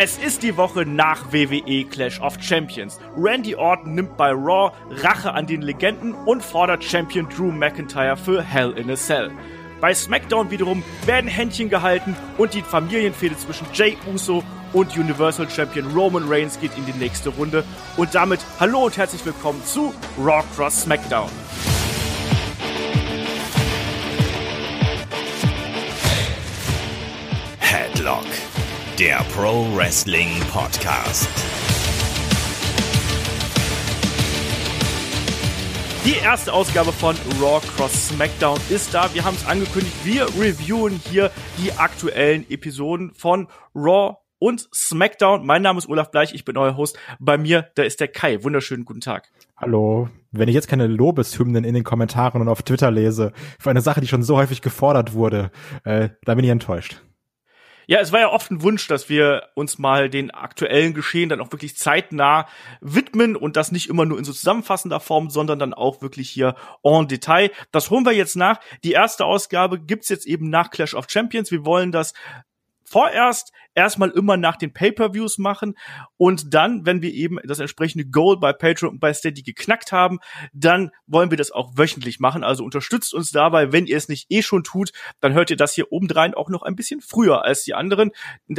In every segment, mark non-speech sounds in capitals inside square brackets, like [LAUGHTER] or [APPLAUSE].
Es ist die Woche nach WWE Clash of Champions. Randy Orton nimmt bei Raw Rache an den Legenden und fordert Champion Drew McIntyre für Hell in a Cell. Bei SmackDown wiederum werden Händchen gehalten und die Familienfehde zwischen Jay Uso und Universal Champion Roman Reigns geht in die nächste Runde. Und damit hallo und herzlich willkommen zu Raw Cross SmackDown. Der Pro Wrestling Podcast. Die erste Ausgabe von Raw Cross SmackDown ist da. Wir haben es angekündigt. Wir reviewen hier die aktuellen Episoden von Raw und SmackDown. Mein Name ist Olaf Bleich, ich bin euer Host. Bei mir, da ist der Kai. Wunderschönen guten Tag. Hallo. Wenn ich jetzt keine Lobeshymnen in den Kommentaren und auf Twitter lese, für eine Sache, die schon so häufig gefordert wurde, äh, da bin ich enttäuscht. Ja, es war ja oft ein Wunsch, dass wir uns mal den aktuellen Geschehen dann auch wirklich zeitnah widmen und das nicht immer nur in so zusammenfassender Form, sondern dann auch wirklich hier en Detail. Das holen wir jetzt nach. Die erste Ausgabe gibt's jetzt eben nach Clash of Champions. Wir wollen das vorerst erstmal immer nach den Pay-per-Views machen und dann, wenn wir eben das entsprechende Goal bei Patreon und bei Steady geknackt haben, dann wollen wir das auch wöchentlich machen. Also unterstützt uns dabei, wenn ihr es nicht eh schon tut, dann hört ihr das hier obendrein auch noch ein bisschen früher als die anderen.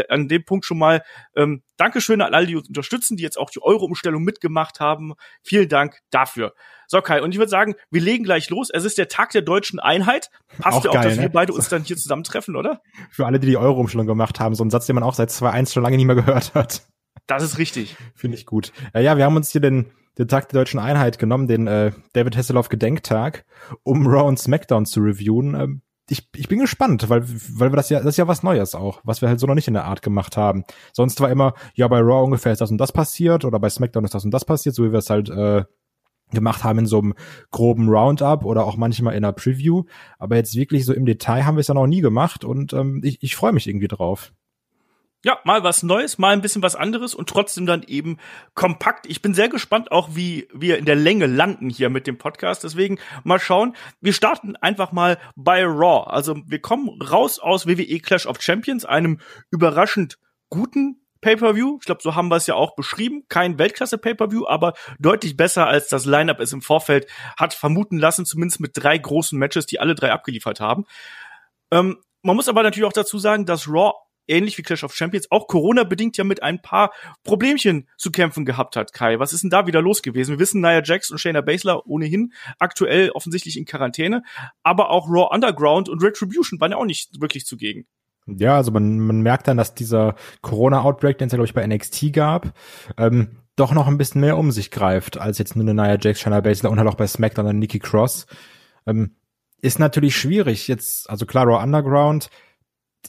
An dem Punkt schon mal ähm, Dankeschön an alle, die uns unterstützen, die jetzt auch die Euro-Umstellung mitgemacht haben. Vielen Dank dafür. So, Kai, und ich würde sagen, wir legen gleich los. Es ist der Tag der deutschen Einheit. Passt ja auch, geil, dass ne? wir beide uns dann hier zusammentreffen, oder? Für alle, die die Euro-Umstellung gemacht haben, so ein Satz, den man auch seit 2.1 schon lange nicht mehr gehört hat. Das ist richtig. Finde ich gut. Äh, ja, wir haben uns hier den, den Tag der deutschen Einheit genommen, den äh, David Hasselhoff Gedenktag, um Raw und SmackDown zu reviewen. Ähm, ich, ich bin gespannt, weil, weil wir das ja, das ist ja was Neues auch, was wir halt so noch nicht in der Art gemacht haben. Sonst war immer, ja, bei Raw ungefähr ist das und das passiert oder bei SmackDown ist das und das passiert, so wie wir es halt äh, gemacht haben in so einem groben Roundup oder auch manchmal in einer Preview. Aber jetzt wirklich so im Detail haben wir es ja noch nie gemacht und ähm, ich, ich freue mich irgendwie drauf. Ja, mal was Neues, mal ein bisschen was anderes und trotzdem dann eben kompakt. Ich bin sehr gespannt auch, wie wir in der Länge landen hier mit dem Podcast. Deswegen mal schauen. Wir starten einfach mal bei Raw. Also wir kommen raus aus WWE Clash of Champions, einem überraschend guten Pay-per-View. Ich glaube, so haben wir es ja auch beschrieben. Kein Weltklasse-Pay-per-View, aber deutlich besser als das Lineup es im Vorfeld hat vermuten lassen, zumindest mit drei großen Matches, die alle drei abgeliefert haben. Ähm, man muss aber natürlich auch dazu sagen, dass Raw ähnlich wie Clash of Champions auch Corona bedingt ja mit ein paar Problemchen zu kämpfen gehabt hat. Kai, was ist denn da wieder los gewesen? Wir wissen, Nia Jax und Shayna Baszler ohnehin aktuell offensichtlich in Quarantäne, aber auch Raw Underground und Retribution waren ja auch nicht wirklich zugegen. Ja, also man, man merkt dann, dass dieser Corona-Outbreak, den es ja, glaube ich, bei NXT gab, ähm, doch noch ein bisschen mehr um sich greift, als jetzt nur eine Nia Jax, Shayna Baszler und halt auch bei SmackDown dann Nikki Cross. Ähm, ist natürlich schwierig. Jetzt, also klar, Raw Underground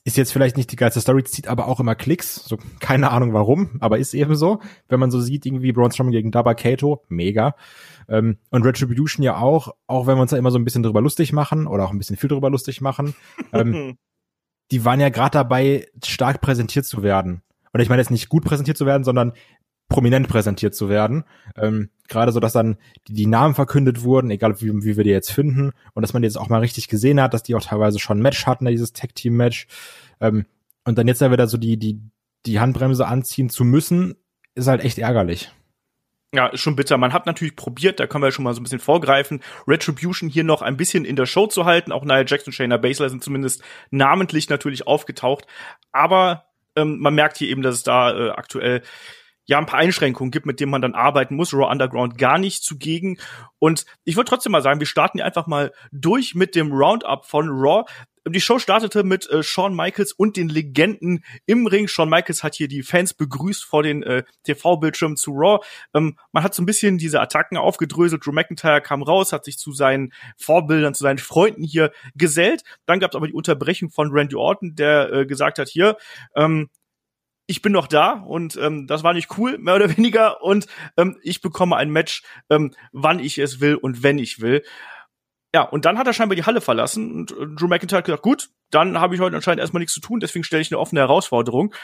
ist jetzt vielleicht nicht die geilste Story, zieht aber auch immer Klicks. So, keine Ahnung warum, aber ist eben so. Wenn man so sieht, irgendwie Braun Strowman gegen Daba Kato, mega. Ähm, und Retribution ja auch, auch wenn wir uns da immer so ein bisschen drüber lustig machen oder auch ein bisschen viel drüber lustig machen. ähm, [LAUGHS] die waren ja gerade dabei, stark präsentiert zu werden. Und ich meine jetzt nicht gut präsentiert zu werden, sondern prominent präsentiert zu werden. Ähm, Gerade so, dass dann die, die, Namen verkündet wurden, egal wie, wie wir die jetzt finden, und dass man die jetzt auch mal richtig gesehen hat, dass die auch teilweise schon ein Match hatten, dieses Tag-Team-Match. Ähm, und dann jetzt ja wieder so die, die, die Handbremse anziehen zu müssen, ist halt echt ärgerlich. Ja, ist schon bitter. Man hat natürlich probiert, da können wir schon mal so ein bisschen vorgreifen, Retribution hier noch ein bisschen in der Show zu halten. Auch Nia Jackson, Shayna Baszler sind zumindest namentlich natürlich aufgetaucht. Aber ähm, man merkt hier eben, dass es da äh, aktuell ja ein paar Einschränkungen gibt, mit denen man dann arbeiten muss. Raw Underground gar nicht zugegen. Und ich würde trotzdem mal sagen, wir starten hier einfach mal durch mit dem Roundup von Raw. Die Show startete mit äh, Shawn Michaels und den Legenden im Ring. Shawn Michaels hat hier die Fans begrüßt vor den äh, TV-Bildschirmen zu Raw. Ähm, man hat so ein bisschen diese Attacken aufgedröselt. Drew McIntyre kam raus, hat sich zu seinen Vorbildern, zu seinen Freunden hier gesellt. Dann gab es aber die Unterbrechung von Randy Orton, der äh, gesagt hat, hier, ähm, ich bin noch da und ähm, das war nicht cool, mehr oder [LAUGHS] weniger. Und ähm, ich bekomme ein Match, ähm, wann ich es will und wenn ich will. Ja, und dann hat er scheinbar die Halle verlassen und äh, Drew McIntyre hat gesagt, gut, dann habe ich heute anscheinend erstmal nichts zu tun, deswegen stelle ich eine offene Herausforderung.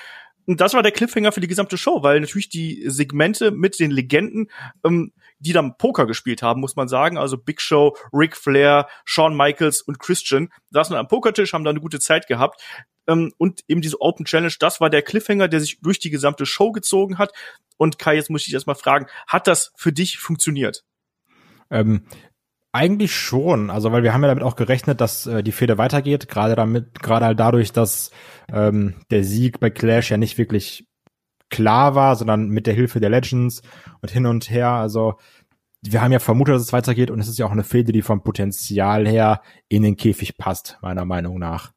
Und das war der Cliffhanger für die gesamte Show, weil natürlich die Segmente mit den Legenden, ähm, die dann Poker gespielt haben, muss man sagen, also Big Show, Ric Flair, Shawn Michaels und Christian, saßen am Pokertisch, haben da eine gute Zeit gehabt ähm, und eben diese Open Challenge, das war der Cliffhanger, der sich durch die gesamte Show gezogen hat. Und Kai, jetzt muss ich dich erstmal fragen, hat das für dich funktioniert? Ähm, eigentlich schon, also weil wir haben ja damit auch gerechnet, dass äh, die Fehde weitergeht, gerade damit, gerade halt dadurch, dass ähm, der Sieg bei Clash ja nicht wirklich klar war, sondern mit der Hilfe der Legends und hin und her. Also wir haben ja vermutet, dass es weitergeht und es ist ja auch eine Fehde, die vom Potenzial her in den Käfig passt, meiner Meinung nach.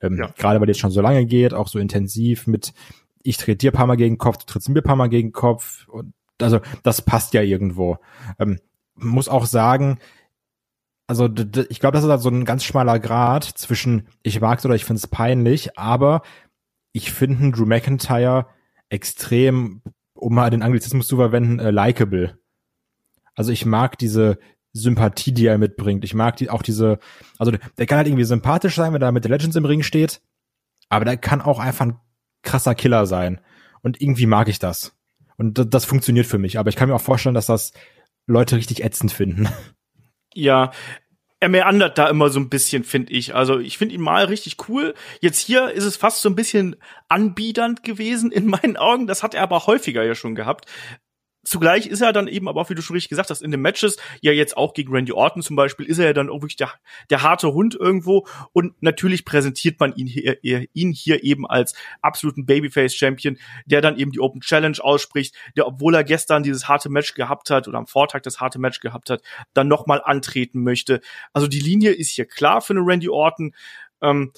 Ähm, ja. Gerade weil es schon so lange geht, auch so intensiv mit ich trete dir paar Mal gegen den Kopf, du trittst mir paar Mal gegen den Kopf. Und also das passt ja irgendwo. Ähm, muss auch sagen, also ich glaube, das ist halt so ein ganz schmaler Grad zwischen ich mag's oder ich finde es peinlich, aber ich finde Drew McIntyre extrem, um mal den Anglizismus zu verwenden, äh, likable. Also ich mag diese Sympathie, die er mitbringt. Ich mag die, auch diese, also der kann halt irgendwie sympathisch sein, wenn er mit der Legends im Ring steht, aber der kann auch einfach ein krasser Killer sein. Und irgendwie mag ich das. Und das, das funktioniert für mich. Aber ich kann mir auch vorstellen, dass das Leute richtig ätzend finden. Ja, er meandert da immer so ein bisschen, finde ich. Also ich finde ihn mal richtig cool. Jetzt hier ist es fast so ein bisschen anbiedernd gewesen in meinen Augen. Das hat er aber häufiger ja schon gehabt. Zugleich ist er dann eben aber auch, wie du schon richtig gesagt hast, in den Matches, ja jetzt auch gegen Randy Orton zum Beispiel, ist er ja dann auch wirklich der, der harte Hund irgendwo und natürlich präsentiert man ihn hier, ihn hier eben als absoluten Babyface-Champion, der dann eben die Open Challenge ausspricht, der, obwohl er gestern dieses harte Match gehabt hat oder am Vortag das harte Match gehabt hat, dann nochmal antreten möchte. Also die Linie ist hier klar für einen Randy Orton. Ähm,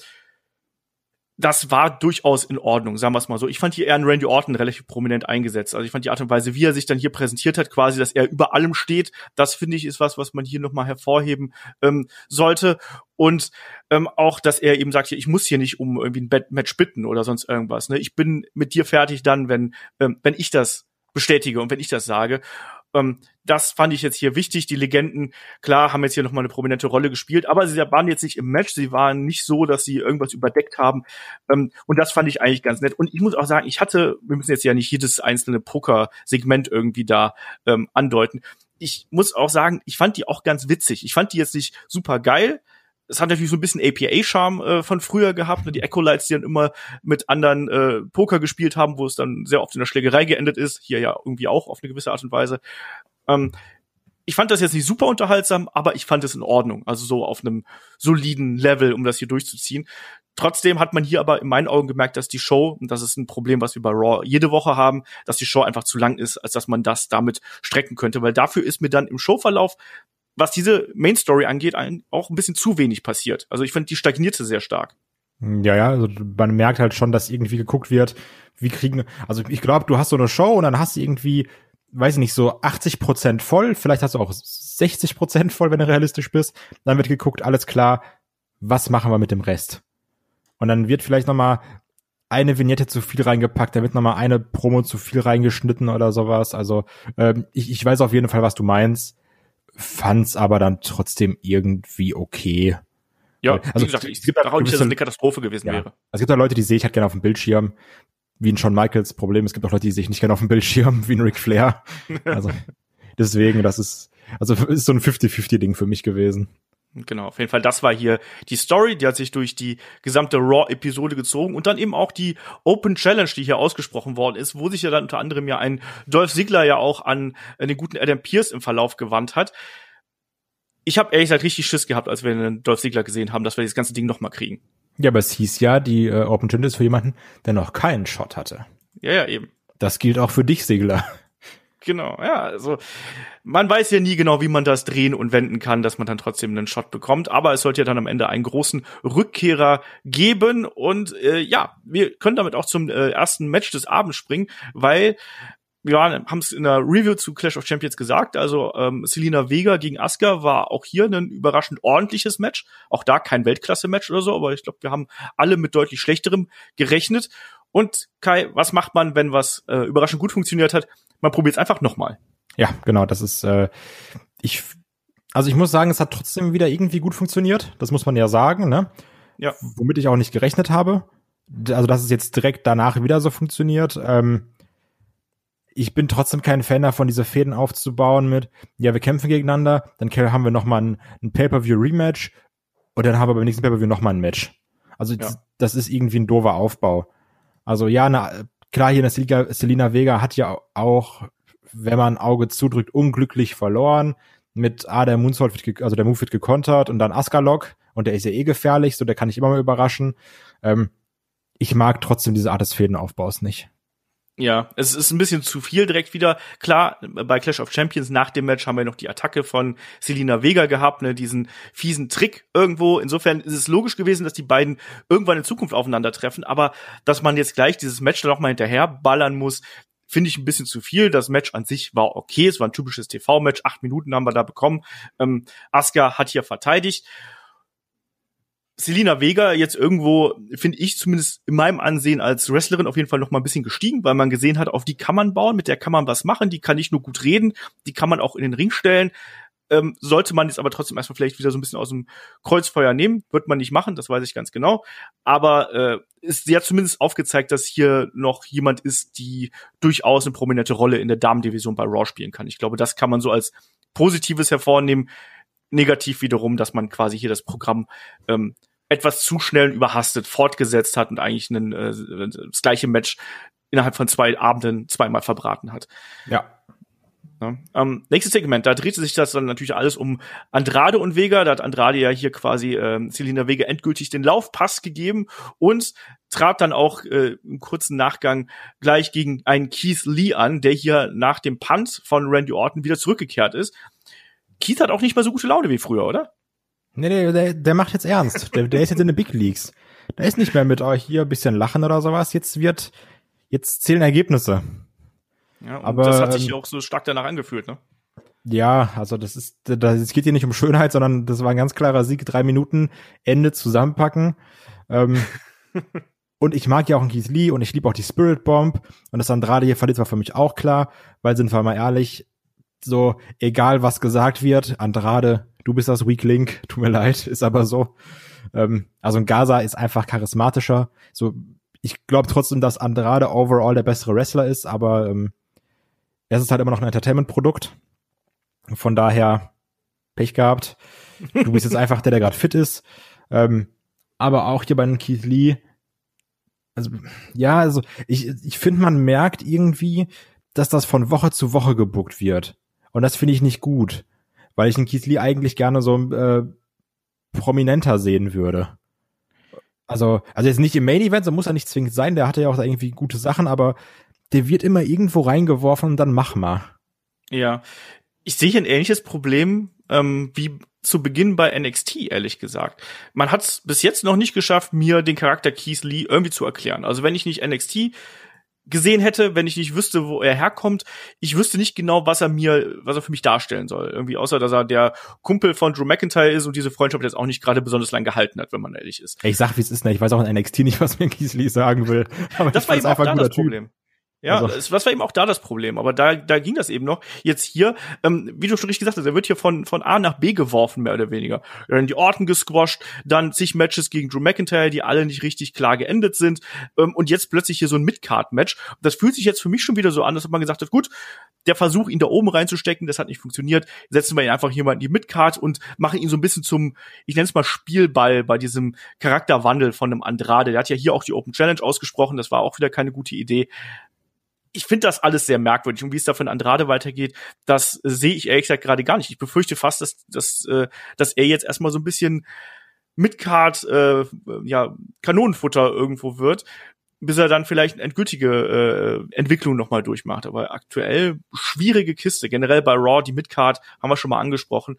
das war durchaus in Ordnung, sagen wir es mal so. Ich fand hier eher einen Randy Orton relativ prominent eingesetzt. Also ich fand die Art und Weise, wie er sich dann hier präsentiert hat, quasi, dass er über allem steht, das finde ich ist was, was man hier nochmal hervorheben ähm, sollte. Und ähm, auch, dass er eben sagt, ich muss hier nicht um irgendwie ein Match bitten oder sonst irgendwas. Ne? Ich bin mit dir fertig dann, wenn, ähm, wenn ich das bestätige und wenn ich das sage. Ähm, das fand ich jetzt hier wichtig. Die Legenden, klar, haben jetzt hier nochmal eine prominente Rolle gespielt, aber sie waren jetzt nicht im Match. Sie waren nicht so, dass sie irgendwas überdeckt haben. Ähm, und das fand ich eigentlich ganz nett. Und ich muss auch sagen, ich hatte, wir müssen jetzt ja nicht jedes einzelne Poker-Segment irgendwie da ähm, andeuten. Ich muss auch sagen, ich fand die auch ganz witzig. Ich fand die jetzt nicht super geil, es hat natürlich so ein bisschen APA-Charme äh, von früher gehabt, ne? die Echo-Lights, die dann immer mit anderen äh, Poker gespielt haben, wo es dann sehr oft in der Schlägerei geendet ist, hier ja irgendwie auch auf eine gewisse Art und Weise. Ähm, ich fand das jetzt nicht super unterhaltsam, aber ich fand es in Ordnung, also so auf einem soliden Level, um das hier durchzuziehen. Trotzdem hat man hier aber in meinen Augen gemerkt, dass die Show, und das ist ein Problem, was wir bei Raw jede Woche haben, dass die Show einfach zu lang ist, als dass man das damit strecken könnte, weil dafür ist mir dann im Showverlauf was diese Main Story angeht, auch ein bisschen zu wenig passiert. Also ich finde, die stagnierte sehr stark. Ja, ja, also man merkt halt schon, dass irgendwie geguckt wird, wie kriegen, also ich glaube, du hast so eine Show und dann hast du irgendwie, weiß ich nicht, so 80 Prozent voll, vielleicht hast du auch 60 Prozent voll, wenn du realistisch bist. Dann wird geguckt, alles klar, was machen wir mit dem Rest? Und dann wird vielleicht noch mal eine Vignette zu viel reingepackt, da wird noch mal eine Promo zu viel reingeschnitten oder sowas. Also ähm, ich, ich weiß auf jeden Fall, was du meinst fand's aber dann trotzdem irgendwie okay. Ja, also wie gesagt, es gibt auch nicht, dass es eine Katastrophe gewesen ja. wäre. Es gibt da Leute, die sehe ich halt gerne auf dem Bildschirm, wie ein Shawn Michaels Problem. Es gibt auch Leute, die sehe ich nicht gerne auf dem Bildschirm, [LAUGHS] wie ein Ric Flair. [LAUGHS] Also deswegen, das ist, also ist so ein 50-50-Ding für mich gewesen. Genau, auf jeden Fall, das war hier die Story, die hat sich durch die gesamte Raw-Episode gezogen und dann eben auch die Open Challenge, die hier ausgesprochen worden ist, wo sich ja dann unter anderem ja ein Dolph Ziggler ja auch an, an den guten Adam Pierce im Verlauf gewandt hat. Ich habe ehrlich gesagt richtig Schiss gehabt, als wir den Dolph Ziggler gesehen haben, dass wir das ganze Ding nochmal kriegen. Ja, aber es hieß ja, die äh, Open Challenge ist für jemanden, der noch keinen Shot hatte. Ja, ja, eben. Das gilt auch für dich, Ziggler. Genau, ja, also man weiß ja nie genau, wie man das drehen und wenden kann, dass man dann trotzdem einen Shot bekommt. Aber es sollte ja dann am Ende einen großen Rückkehrer geben. Und äh, ja, wir können damit auch zum äh, ersten Match des Abends springen, weil wir haben es in der Review zu Clash of Champions gesagt. Also ähm, Selina Vega gegen Asuka war auch hier ein überraschend ordentliches Match. Auch da kein Weltklasse-Match oder so, aber ich glaube, wir haben alle mit deutlich schlechterem gerechnet. Und Kai, was macht man, wenn was äh, überraschend gut funktioniert hat? Man probiert es einfach nochmal. Ja, genau, das ist, äh, ich, also ich muss sagen, es hat trotzdem wieder irgendwie gut funktioniert. Das muss man ja sagen, ne? Ja. Womit ich auch nicht gerechnet habe. Also, dass es jetzt direkt danach wieder so funktioniert. Ähm, ich bin trotzdem kein Fan davon, diese Fäden aufzubauen mit, ja, wir kämpfen gegeneinander, dann haben wir nochmal ein, ein Pay-Per-View-Rematch und dann haben wir beim nächsten Pay-Per-View nochmal ein Match. Also ja. das ist irgendwie ein doofer Aufbau. Also ja, na, klar, hier eine Selina, Selina Vega hat ja auch, wenn man Auge zudrückt, unglücklich verloren. Mit, ah, der Moonsault wird, also der Move wird gekontert und dann Askalok und der ist ja eh gefährlich, so der kann ich immer mal überraschen. Ähm, ich mag trotzdem diese Art des Fädenaufbaus nicht. Ja, es ist ein bisschen zu viel direkt wieder. Klar, bei Clash of Champions nach dem Match haben wir noch die Attacke von Selina Vega gehabt, ne, diesen fiesen Trick irgendwo. Insofern ist es logisch gewesen, dass die beiden irgendwann in Zukunft aufeinandertreffen, aber dass man jetzt gleich dieses Match dann noch mal hinterher ballern muss, finde ich ein bisschen zu viel. Das Match an sich war okay, es war ein typisches TV-Match, acht Minuten haben wir da bekommen. Ähm, Asuka hat hier verteidigt Selina Vega jetzt irgendwo, finde ich zumindest in meinem Ansehen als Wrestlerin auf jeden Fall noch mal ein bisschen gestiegen, weil man gesehen hat, auf die kann man bauen, mit der kann man was machen, die kann nicht nur gut reden, die kann man auch in den Ring stellen. Ähm, sollte man jetzt aber trotzdem erstmal vielleicht wieder so ein bisschen aus dem Kreuzfeuer nehmen, wird man nicht machen, das weiß ich ganz genau. Aber äh, ist, sie hat zumindest aufgezeigt, dass hier noch jemand ist, die durchaus eine prominente Rolle in der Damendivision bei Raw spielen kann. Ich glaube, das kann man so als Positives hervornehmen. Negativ wiederum, dass man quasi hier das Programm ähm, etwas zu schnell und überhastet fortgesetzt hat und eigentlich einen, äh, das gleiche Match innerhalb von zwei Abenden zweimal verbraten hat. Ja. Ja. Ähm, nächstes Segment, da drehte sich das dann natürlich alles um Andrade und Vega. Da hat Andrade ja hier quasi ähm, Selina Vega endgültig den Laufpass gegeben und trat dann auch äh, im kurzen Nachgang gleich gegen einen Keith Lee an, der hier nach dem Punt von Randy Orton wieder zurückgekehrt ist. Keith hat auch nicht mehr so gute Laune wie früher, oder? Nee, nee, der, der macht jetzt ernst. Der, der ist jetzt in den Big Leagues. Der ist nicht mehr mit euch hier ein bisschen lachen oder sowas. Jetzt wird, jetzt zählen Ergebnisse. Ja, aber das hat sich ähm, auch so stark danach angefühlt, ne? Ja, also das ist, das, es geht hier nicht um Schönheit, sondern das war ein ganz klarer Sieg, drei Minuten, Ende zusammenpacken. Ähm, [LAUGHS] und ich mag ja auch einen Keith Lee und ich liebe auch die Spirit Bomb und das Andrade hier verliert war für mich auch klar, weil sind wir mal ehrlich, so egal was gesagt wird, Andrade du bist das Weak Link, tut mir leid, [LAUGHS] ist aber so. Ähm, also ein Gaza ist einfach charismatischer. So, ich glaube trotzdem, dass Andrade overall der bessere Wrestler ist, aber ähm, es ist halt immer noch ein Entertainment-Produkt. Von daher Pech gehabt. Du bist jetzt [LAUGHS] einfach der, der gerade fit ist. Ähm, aber auch hier bei einem Keith Lee, also ja, also ich, ich finde, man merkt irgendwie, dass das von Woche zu Woche gebuckt wird. Und das finde ich nicht gut weil ich den Keith Lee eigentlich gerne so äh, prominenter sehen würde. Also, also jetzt nicht im Main Event, so muss er nicht zwingend sein, der hatte ja auch irgendwie gute Sachen, aber der wird immer irgendwo reingeworfen und dann mach mal. Ja, ich sehe ein ähnliches Problem ähm, wie zu Beginn bei NXT, ehrlich gesagt. Man hat es bis jetzt noch nicht geschafft, mir den Charakter Keith Lee irgendwie zu erklären. Also wenn ich nicht NXT gesehen hätte, wenn ich nicht wüsste, wo er herkommt. Ich wüsste nicht genau, was er mir, was er für mich darstellen soll. Irgendwie außer, dass er der Kumpel von Drew McIntyre ist und diese Freundschaft jetzt auch nicht gerade besonders lang gehalten hat, wenn man ehrlich ist. Ich sag, wie es ist, ne? Ich weiß auch in NXT nicht, [LAUGHS] was mir Kiesli sagen will. Aber das war eben einfach ein guter Typ. Ja, also. das war eben auch da das Problem. Aber da, da ging das eben noch. Jetzt hier, ähm, wie du schon richtig gesagt hast, er wird hier von, von A nach B geworfen, mehr oder weniger. Dann die Orten gesquasht, dann zig Matches gegen Drew McIntyre, die alle nicht richtig klar geendet sind. Ähm, und jetzt plötzlich hier so ein Midcard-Match. Das fühlt sich jetzt für mich schon wieder so an, dass man gesagt hat, gut, der Versuch, ihn da oben reinzustecken, das hat nicht funktioniert. Setzen wir ihn einfach hier mal in die Midcard und machen ihn so ein bisschen zum, ich nenne es mal Spielball bei diesem Charakterwandel von einem Andrade. Der hat ja hier auch die Open Challenge ausgesprochen, das war auch wieder keine gute Idee ich finde das alles sehr merkwürdig. Und wie es da von Andrade weitergeht, das sehe ich ehrlich gesagt gerade gar nicht. Ich befürchte fast, dass, dass, äh, dass er jetzt erstmal so ein bisschen Midcard, äh, ja, Kanonenfutter irgendwo wird, bis er dann vielleicht eine endgültige äh, Entwicklung nochmal durchmacht. Aber aktuell schwierige Kiste. Generell bei Raw, die Midcard, haben wir schon mal angesprochen.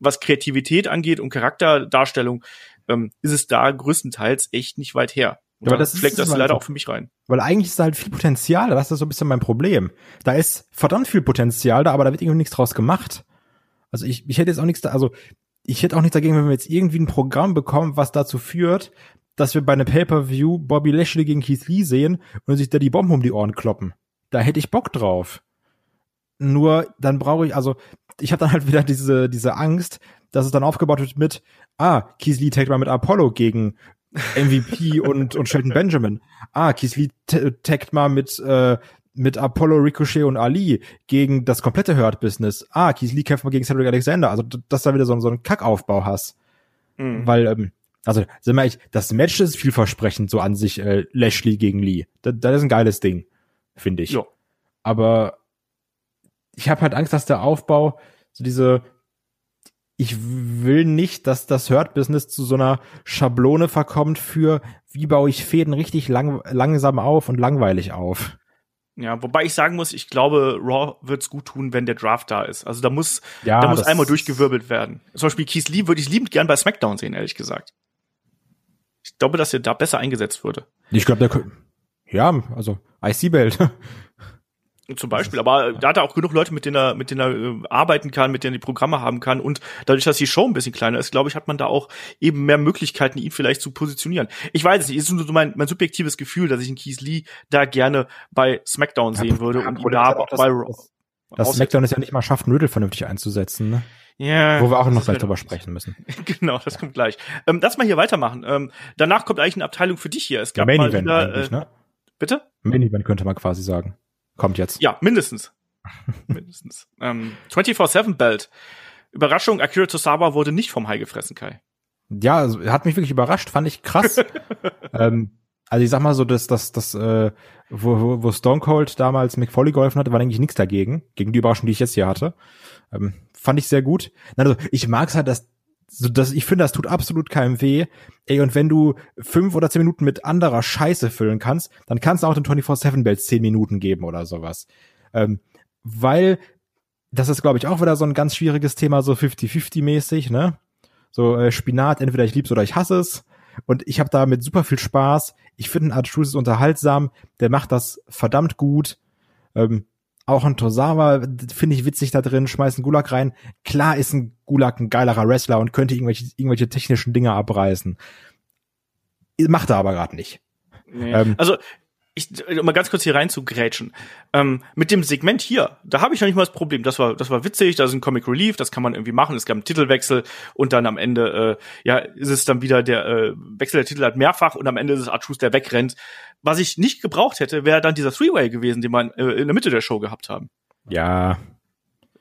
Was Kreativität angeht und Charakterdarstellung, ähm, ist es da größtenteils echt nicht weit her. Ja, aber das schlägt das leider auch für mich rein. Weil eigentlich ist da halt viel Potenzial, das ist so ein bisschen mein Problem. Da ist verdammt viel Potenzial da, aber da wird irgendwie nichts draus gemacht. Also ich, ich hätte jetzt auch nichts da, also ich hätte auch nichts dagegen, wenn wir jetzt irgendwie ein Programm bekommen, was dazu führt, dass wir bei einem Pay-Per-View Bobby Lashley gegen Keith Lee sehen und sich da die Bomben um die Ohren kloppen. Da hätte ich Bock drauf. Nur dann brauche ich, also ich habe dann halt wieder diese, diese Angst, dass es dann aufgebaut wird mit, ah, Keith Lee taggt mal mit Apollo gegen MVP und, und Shelton Benjamin. Ah, Kisly taggt mal mit, äh, mit Apollo, Ricochet und Ali gegen das komplette Hurt-Business. Ah, Kisly kämpft mal gegen Cedric Alexander. Also, dass da wieder so, so einen Kackaufbau hast. Mhm. Weil, ähm, Also, sind wir ehrlich, das Match ist vielversprechend so an sich, äh, Lashley gegen Lee. Das, das ist ein geiles Ding, finde ich. Ja. Aber ich habe halt Angst, dass der Aufbau, so diese, ich will nicht, dass das Hurt-Business zu so einer Schablone verkommt für, wie baue ich Fäden richtig lang, langsam auf und langweilig auf. Ja, wobei ich sagen muss, ich glaube, Raw wird's gut tun, wenn der Draft da ist. Also da muss, Ja, da muss einmal durchgewirbelt werden. Zum Beispiel Keith Lee würde ich liebend gern bei SmackDown sehen, ehrlich gesagt. Ich glaube, dass er da besser eingesetzt würde. Ich glaube, der, ja, also, IC-Belt. [LAUGHS] Zum Beispiel, aber da hat er auch genug Leute, mit denen er, mit denen er äh, arbeiten kann, mit denen er die Programme haben kann und dadurch, dass die Show ein bisschen kleiner ist, glaube ich, hat man da auch eben mehr Möglichkeiten, ihn vielleicht zu positionieren. Ich weiß es nicht, es ist nur so mein, mein subjektives Gefühl, dass ich einen Keith Lee da gerne bei SmackDown sehen würde und ihn da bei Raw. Das. SmackDown ist ja nicht mal schafft, einen Riddle vernünftig einzusetzen, ne? Ja, Wo wir auch noch gleich halt- drüber sprechen müssen. [LAUGHS] Genau, das kommt gleich. Ähm, lass mal hier weitermachen. Ähm, danach kommt eigentlich eine Abteilung für dich hier. Es Ja, gab Main mal Event wieder, eigentlich, äh, ne? Bitte? Main Event könnte man quasi sagen. Kommt jetzt. Ja, mindestens. [LAUGHS] mindestens. Ähm, 24-7 Belt. Überraschung, Akira Tosawa wurde nicht vom Hai gefressen, Kai. Ja, also, hat mich wirklich überrascht, fand ich krass. [LAUGHS] ähm, also ich sag mal so, dass das, das, äh, wo, wo, wo Stone Cold damals Mick Foley geholfen hatte, war eigentlich nichts dagegen, gegen die Überraschung, die ich jetzt hier hatte. Ähm, fand ich sehr gut. Also ich mag's halt, dass, so, dass ich finde, das tut absolut keinem weh. Ey, und wenn du fünf oder zehn Minuten mit anderer Scheiße füllen kannst, dann kannst du auch den 24-7-Belt zehn Minuten geben oder sowas. Ähm, weil das ist, glaube ich, auch wieder so ein ganz schwieriges Thema, so 50-50-mäßig, ne? So äh, Spinat, entweder ich lieb's oder ich hasse es. Und ich habe damit super viel Spaß. Ich finde, Art Truth ist unterhaltsam. Der macht das verdammt gut. Ähm, auch ein Tosawa finde ich witzig da drin. Schmeißt einen Gulag rein. Klar ist ein Gulag ein geilerer Wrestler und könnte irgendwelche, irgendwelche technischen Dinge abreißen. Macht er aber gerade nicht. Nee. Ähm, also, ich, um mal ganz kurz hier rein zu grätschen. Ähm, mit dem Segment hier, da habe ich noch nicht mal das Problem. Das war, das war witzig, das ist ein Comic Relief, das kann man irgendwie machen. Es gab einen Titelwechsel und dann am Ende, äh, ja, ist es dann wieder der äh, Wechsel der Titel halt mehrfach und am Ende ist es Artrus, der wegrennt. Was ich nicht gebraucht hätte, wäre dann dieser Three-Way gewesen, den man äh, in der Mitte der Show gehabt haben. Ja,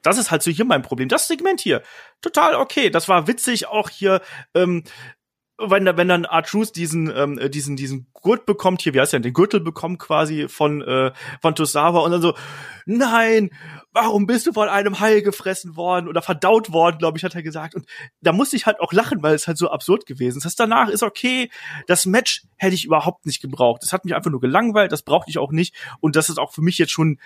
Das ist halt so hier mein Problem. Das Segment hier, total okay. Das war witzig, auch hier, ähm, wenn, wenn dann Artrus diesen, ähm, äh, diesen, diesen Gurt bekommt, hier, wie heißt der, den Gürtel bekommt quasi von, äh, von Tosawa und dann so, nein, warum bist du von einem Hai gefressen worden oder verdaut worden, glaube ich, hat er gesagt. Und da musste ich halt auch lachen, weil es halt so absurd gewesen ist. Das danach ist okay. Das Match hätte ich überhaupt nicht gebraucht. Das hat mich einfach nur gelangweilt, das brauchte ich auch nicht. Und das ist auch für mich jetzt schon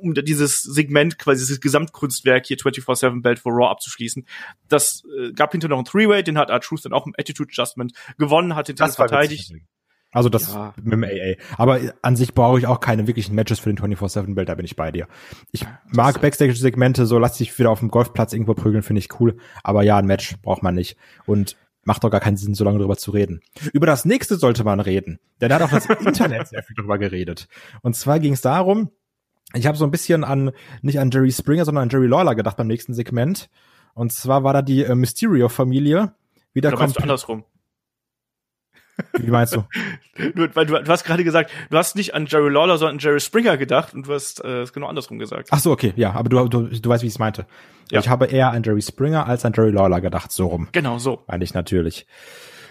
um dieses Segment, quasi dieses Gesamtkunstwerk hier 24-7 Belt for Raw abzuschließen. Das äh, gab hinterher noch einen Three-Way, den hat R-Truth dann auch im Attitude Adjustment gewonnen, hat den das verteidigt. witzig. Also das Ja. mit dem AA. Aber an sich brauche ich auch keine wirklichen Matches für den 24-7-Bild, da bin ich bei dir. Ich mag Backstage-Segmente, so lass dich wieder auf dem Golfplatz irgendwo prügeln, finde ich cool. Aber ja, ein Match braucht man nicht. Und macht doch gar keinen Sinn, so lange drüber zu reden. Über das nächste sollte man reden. Denn da hat auch das [LAUGHS] Internet sehr viel drüber geredet. Und zwar ging es darum, ich habe so ein bisschen an, nicht an Jerry Springer, sondern an Jerry Lawler gedacht beim nächsten Segment. Und zwar war da die äh, Mysterio-Familie wieder Oder meinst du andersrum? Wie meinst du? [LAUGHS] Du, weil du, du hast gerade gesagt, du hast nicht an Jerry Lawler, sondern an Jerry Springer gedacht und du hast äh, es genau andersrum gesagt. Ach so, okay, ja, aber du, du, du weißt, wie ich es meinte. Ja. Ich habe eher an Jerry Springer als an Jerry Lawler gedacht, so rum. Genau so. Eigentlich natürlich.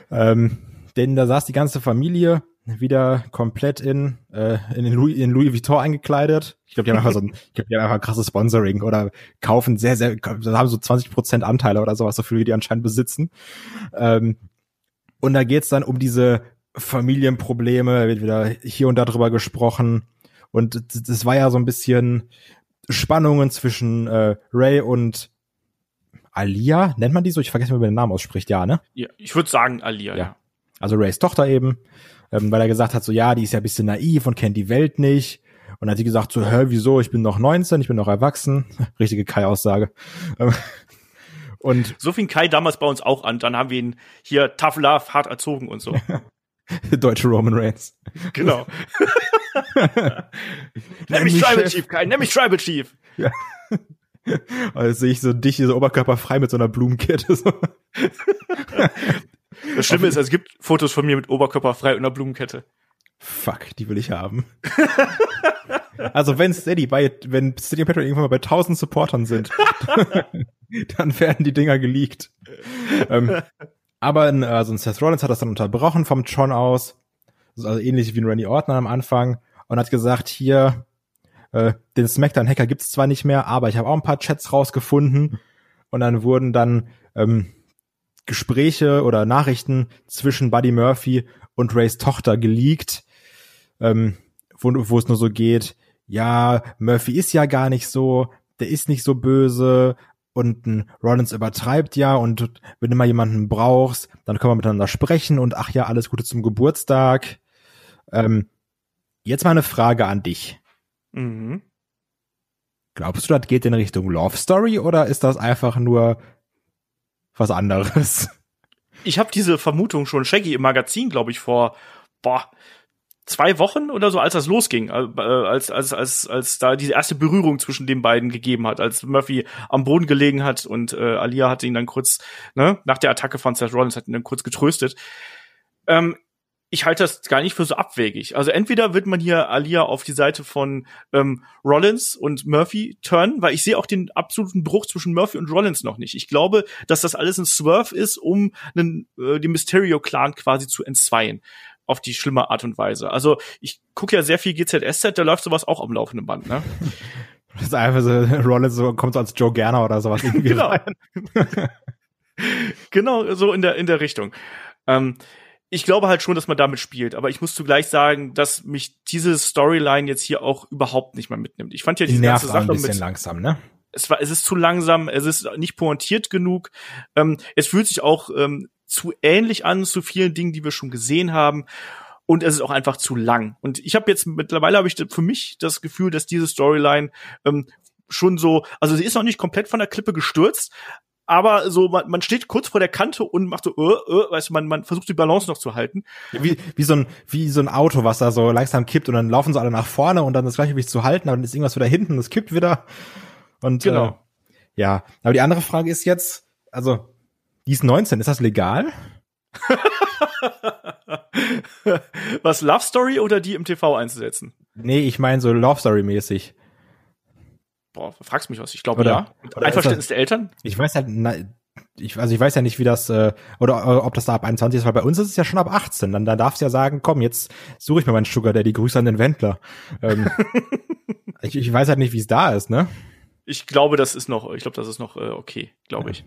Ähm, denn da saß die ganze Familie wieder komplett in, äh, in, den Louis, in Louis Vuitton eingekleidet. Ich glaube, die haben einfach so ein, [LAUGHS] ich glaube, die haben einfach ein krasses Sponsoring oder kaufen sehr, sehr, haben so 20 Prozent Anteile oder sowas, so viel wie die anscheinend besitzen. Ähm, und da geht's dann um diese Familienprobleme, wird wieder hier und da drüber gesprochen. Und das war ja so ein bisschen Spannungen zwischen äh, Ray und Alia, nennt man die so? Ich vergesse, wie man den Namen ausspricht, ja, ne? Ja, ich würde sagen Alia. Ja. Also Rays Tochter eben, ähm, weil er gesagt hat, so ja, die ist ja ein bisschen naiv und kennt die Welt nicht. Und dann hat sie gesagt, so, hä, wieso? Ich bin noch 19, ich bin noch erwachsen. [LAUGHS] Richtige Kai-Aussage. Ähm, und So fing Kai damals bei uns auch an. Dann haben wir ihn hier tough love, hart erzogen und so. [LAUGHS] deutsche Roman Reigns. genau. [LAUGHS] nenn mich Tribal Chief, Kai, nenn mich Tribal Chief. Also sehe ich so dich, so oberkörperfrei mit so einer Blumenkette. So. Das Schlimme ist, es gibt Fotos von mir mit Oberkörper frei und einer Blumenkette. Fuck, die will ich haben. [LAUGHS] also wenn Steady bei, wenn Steady und Patreon irgendwann mal bei 1000 Supportern sind, [LAUGHS] dann werden die Dinger geleakt. ähm, Aber also ein Seth Rollins hat das dann unterbrochen vom Tron aus, also ähnlich wie ein Randy Orton am Anfang und hat gesagt, hier, äh, den Smackdown-Hacker gibt's zwar nicht mehr, aber ich habe auch ein paar Chats rausgefunden und dann wurden dann ähm, Gespräche oder Nachrichten zwischen Buddy Murphy und Rays Tochter geleakt, ähm, wo, wo es nur so geht, ja, Murphy ist ja gar nicht so, der ist nicht so böse und ein Rollins übertreibt ja und wenn du mal jemanden brauchst, dann können wir miteinander sprechen und ach ja, alles Gute zum Geburtstag. Ähm, jetzt mal eine Frage an dich. Mhm. Glaubst du, das geht in Richtung Love Story oder ist das einfach nur was anderes? Ich habe diese Vermutung schon Shaggy im Magazin, glaube ich, vor boah, zwei Wochen oder so, als das losging, äh, als, als, als, als da diese erste Berührung zwischen den beiden gegeben hat, als Murphy am Boden gelegen hat und äh, Alia hat ihn dann kurz, ne, nach der Attacke von Seth Rollins hat ihn dann kurz getröstet. Ähm, ich halte das gar nicht für so abwegig. Also entweder wird man hier Alia auf die Seite von ähm, Rollins und Murphy turnen, weil ich sehe auch den absoluten Bruch zwischen Murphy und Rollins noch nicht. Ich glaube, dass das alles ein Swerve ist, um einen, äh, den Mysterio-Clan quasi zu entzweien auf die schlimme Art und Weise. Also ich gucke ja sehr viel GZSZ, da läuft sowas auch am laufenden Band, ne? [LAUGHS] Das ist einfach so, Rollins so, kommt so als Joe Gerner oder sowas irgendwie genau. [LAUGHS] genau, so in der, in der Richtung. Ähm, ich glaube halt schon, dass man damit spielt, aber ich muss zugleich sagen, dass mich diese Storyline jetzt hier auch überhaupt nicht mehr mitnimmt. Ich fand ja diese Die ganze Sache ein bisschen mit, langsam, ne? es war, es ist zu langsam, es ist nicht pointiert genug. Ähm, es fühlt sich auch ähm, zu ähnlich an zu vielen Dingen, die wir schon gesehen haben. Und es ist auch einfach zu lang. Und ich habe jetzt mittlerweile habe ich für mich das Gefühl, dass diese Storyline ähm, schon so, also sie ist noch nicht komplett von der Klippe gestürzt, aber so man, man steht kurz vor der Kante und macht so, äh, äh, weißt du, man, man versucht die Balance noch zu halten. Wie, wie, so ein, wie so ein Auto, was da so langsam kippt und dann laufen sie alle nach vorne und dann das gleiche Gewicht zu halten, aber dann ist irgendwas wieder hinten, das kippt wieder. Und Genau. äh, ja, aber die andere Frage ist jetzt, also die ist 19, ist das legal? [LAUGHS] Was Love Story oder die im TV einzusetzen? Nee, ich meine so Love Story mäßig. Boah, fragst mich was. Ich glaube Oder- ja. Oder Einverständnis der Eltern? Ich weiß halt, na, ich, also ich weiß ja nicht, wie das, äh, oder äh, ob das da ab 21 ist, weil bei uns ist es ja schon ab 18. Dann, dann darfst du ja sagen, komm, jetzt suche ich mir meinen Sugar Daddy, Grüße an den Wendler. Ähm, [LAUGHS] ich, ich weiß halt nicht, wie es da ist, ne? Ich glaube, das ist noch, ich glaube, das ist noch äh, okay, glaube ich.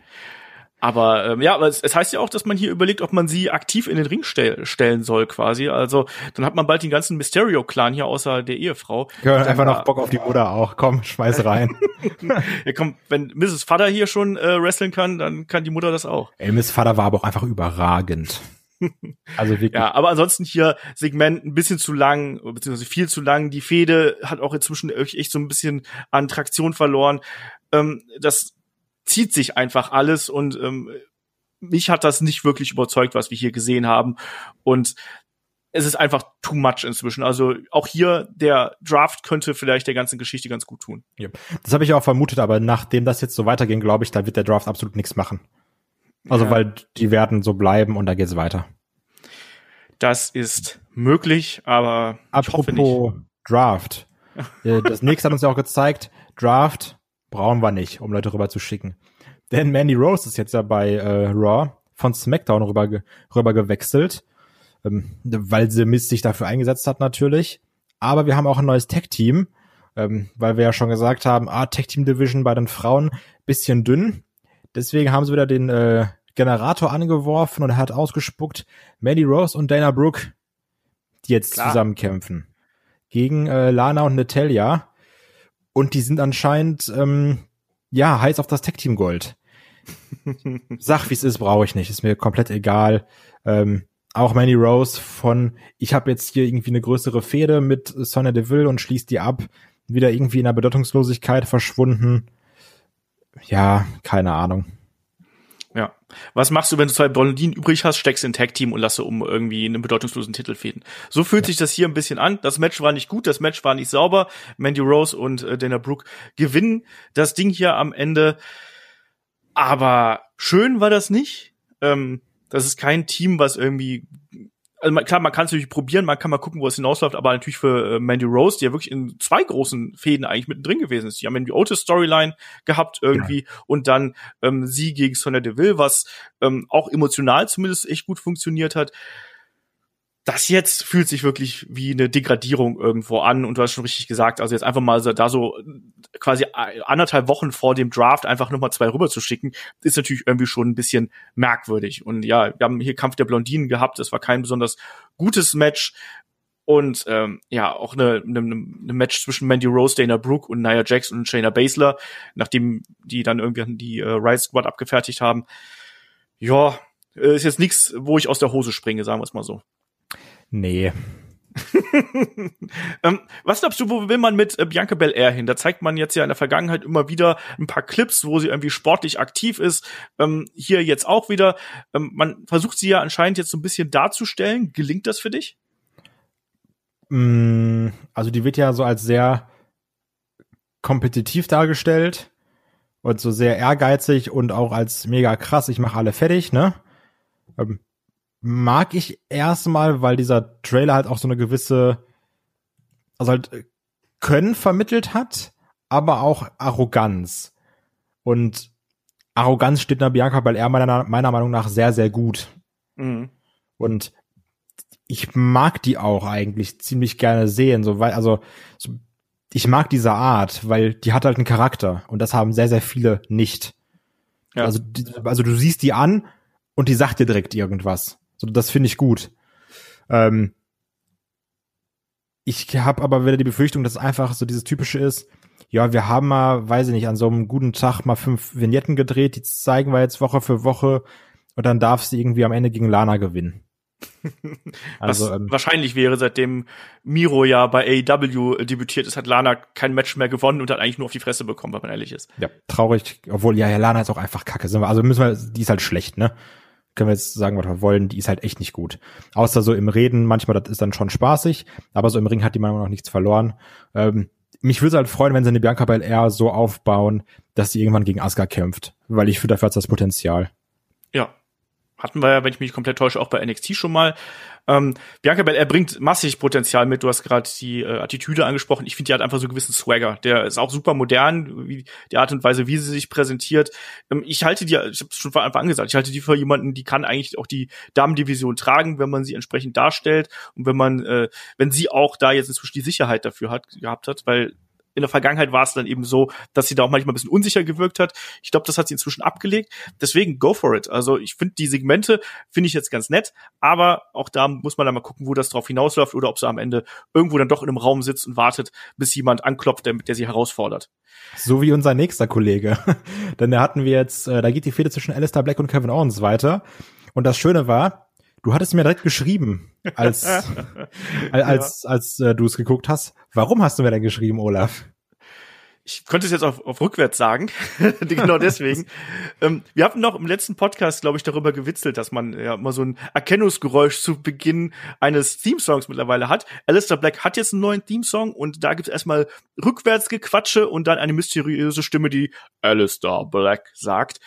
Aber ähm, ja, aber es, es heißt ja auch, dass man hier überlegt, ob man sie aktiv in den Ring stell, stellen soll, quasi. Also dann hat man bald den ganzen Mysterio-Clan hier außer der Ehefrau. Ja, einfach noch Bock auf die Mutter auch. Komm, schmeiß [LAUGHS] rein. Ja, komm, wenn Mrs. Vater hier schon äh, wrestlen kann, dann kann die Mutter das auch. Ey, Miss Vater war aber auch einfach überragend. [LAUGHS] Also wirklich. Ja, aber ansonsten hier Segment ein bisschen zu lang, beziehungsweise viel zu lang. Die Fehde hat auch inzwischen echt echt so ein bisschen an Traktion verloren. Ähm, das zieht sich einfach alles und ähm, mich hat das nicht wirklich überzeugt, was wir hier gesehen haben. Und es ist einfach too much inzwischen. Also auch hier der Draft könnte vielleicht der ganzen Geschichte ganz gut tun. Ja. Das habe ich auch vermutet, aber nachdem das jetzt so weiterging, glaube ich, da wird der Draft absolut nichts machen. Also Ja. weil die werden so bleiben und da geht's weiter. Das ist möglich, aber ich hoffe nicht. Apropos Draft. Äh, Das nächste hat uns ja auch gezeigt, Draft brauchen wir nicht, um Leute rüber zu schicken. Denn Mandy Rose ist jetzt ja bei äh, Raw von SmackDown rüber, rüber gewechselt, ähm, weil sie Miss sich dafür eingesetzt hat natürlich. Aber wir haben auch ein neues Tech-Team, ähm, weil wir ja schon gesagt haben, ah, Tech-Team-Division bei den Frauen bisschen dünn. Deswegen haben sie wieder den äh, Generator angeworfen und er hat ausgespuckt, Mandy Rose und Dana Brooke, die jetzt Klar. zusammen kämpfen. Gegen äh, Lana und Natalia. Und die sind anscheinend, ähm, ja, heiß auf das Tech-Team Gold. [LAUGHS] Sag, wie es ist, brauche ich nicht. Ist mir komplett egal. Ähm, auch Mandy Rose von, ich habe jetzt hier irgendwie eine größere Fehde mit Sonya Deville und schließt die ab, wieder irgendwie in der Bedeutungslosigkeit verschwunden. Ja, keine Ahnung. Ja. Was machst du, wenn du zwei Blondinen übrig hast, steckst in ein Tag-Team und lasse um irgendwie einen bedeutungslosen Titel fäden? So fühlt sich das hier ein bisschen an. Das Match war nicht gut, das Match war nicht sauber. Mandy Rose und äh, Dana Brooke gewinnen das Ding hier am Ende. Aber schön war das nicht. Ähm, das ist kein Team, was irgendwie also man, klar, man kann es natürlich probieren, man kann mal gucken, wo es hinausläuft, aber natürlich für äh, Mandy Rose, die ja wirklich in zwei großen Fäden eigentlich mittendrin gewesen ist. Die haben irgendwie Otis Storyline gehabt irgendwie ja. und dann ähm, sie gegen Sonya Deville, was ähm, auch emotional zumindest echt gut funktioniert hat das jetzt fühlt sich wirklich wie eine Degradierung irgendwo an und du hast schon richtig gesagt, also jetzt einfach mal so, da so quasi anderthalb Wochen vor dem Draft einfach nochmal zwei rüber zu schicken, ist natürlich irgendwie schon ein bisschen merkwürdig. Und ja, wir haben hier Kampf der Blondinen gehabt, das war kein besonders gutes Match und ähm, ja, auch eine, eine, eine Match zwischen Mandy Rose, Dana Brooke und Nia Jax und Shayna Baszler, nachdem die dann irgendwie die äh, Rise Squad abgefertigt haben. Ja, äh, ist jetzt nichts, wo ich aus der Hose springe, sagen wir es mal so. Nee. [LAUGHS] ähm, was glaubst du, wo will man mit äh, Bianca Belair hin? Da zeigt man jetzt ja in der Vergangenheit immer wieder ein paar Clips, wo sie irgendwie sportlich aktiv ist. Ähm, hier jetzt auch wieder. Ähm, man versucht sie ja anscheinend jetzt so ein bisschen darzustellen. Gelingt das für dich? Mm, also die wird ja so als sehr kompetitiv dargestellt und so sehr ehrgeizig und auch als mega krass. Ich mache alle fertig, ne? Ähm, mag ich erstmal, weil dieser Trailer halt auch so eine gewisse, also halt Können vermittelt hat, aber auch Arroganz. Und Arroganz steht nach Bianca Belair meiner, meiner Meinung nach sehr, sehr gut. Mhm. Und ich mag die auch eigentlich ziemlich gerne sehen, so weil, also, so, ich mag diese Art, weil die hat halt einen Charakter und das haben sehr, sehr viele nicht. Ja. Also, also du siehst die an und die sagt dir direkt irgendwas. So, das finde ich gut. Ähm, ich habe aber wieder die Befürchtung, dass es einfach so dieses typische ist. Ja, wir haben mal, weiß ich nicht, an so einem guten Tag mal fünf Vignetten gedreht, die zeigen wir jetzt Woche für Woche und dann darf sie irgendwie am Ende gegen Lana gewinnen. [LAUGHS] also, ähm, wahrscheinlich wäre, seitdem Miro ja bei AEW debütiert ist, hat Lana kein Match mehr gewonnen und hat eigentlich nur auf die Fresse bekommen, wenn man ehrlich ist. Ja, traurig, obwohl ja, ja Lana ist auch einfach kacke. Also müssen wir, die ist halt schlecht, ne? Können wir jetzt sagen, was wir wollen, die ist halt echt nicht gut. Außer so im Reden, manchmal, das ist dann schon spaßig, aber so im Ring hat die Meinung noch nichts verloren. Ähm, mich würde es halt freuen, wenn sie eine Bianca Belair so aufbauen, dass sie irgendwann gegen Asuka kämpft, weil ich finde, dafür hat das Potenzial. Ja, hatten wir ja, wenn ich mich komplett täusche, auch bei NXT schon mal. Ähm, Bianca Belair bringt massig Potenzial mit. Du hast gerade die äh, Attitüde angesprochen. Ich finde, die hat einfach so einen gewissen Swagger. Der ist auch super modern, wie die Art und Weise, wie sie sich präsentiert. Ähm, ich halte die, ich habe schon von Anfang an ich halte die für jemanden, die kann eigentlich auch die Damendivision tragen, wenn man sie entsprechend darstellt und wenn man, äh, wenn sie auch da jetzt inzwischen die Sicherheit dafür hat gehabt hat, weil in der Vergangenheit war es dann eben so, dass sie da auch manchmal ein bisschen unsicher gewirkt hat. Ich glaube, das hat sie inzwischen abgelegt. Deswegen go for it. Also ich finde die Segmente finde ich jetzt ganz nett, aber auch da muss man dann mal gucken, wo das drauf hinausläuft oder ob sie am Ende irgendwo dann doch in einem Raum sitzt und wartet, bis jemand anklopft, der, der sie herausfordert. So wie unser nächster Kollege. [LAUGHS] Denn da hatten wir jetzt, äh, da geht die Fehde zwischen Alistair Black und Kevin Owens weiter. Und das Schöne war, Du hattest mir direkt geschrieben, als [LAUGHS] als ja. als äh, du es geguckt hast. Warum hast du mir denn geschrieben, Olaf? Ich könnte es jetzt auf, auf rückwärts sagen, [LAUGHS] genau deswegen. [LAUGHS] ähm, wir hatten noch im letzten Podcast, glaube ich, darüber gewitzelt, dass man ja mal so ein Erkennungsgeräusch zu Beginn eines Theme-Songs mittlerweile hat. Alistair Black hat jetzt einen neuen Theme-Song und da gibt es erstmal rückwärts Gequatsche und dann eine mysteriöse Stimme, die Alistair Black sagt.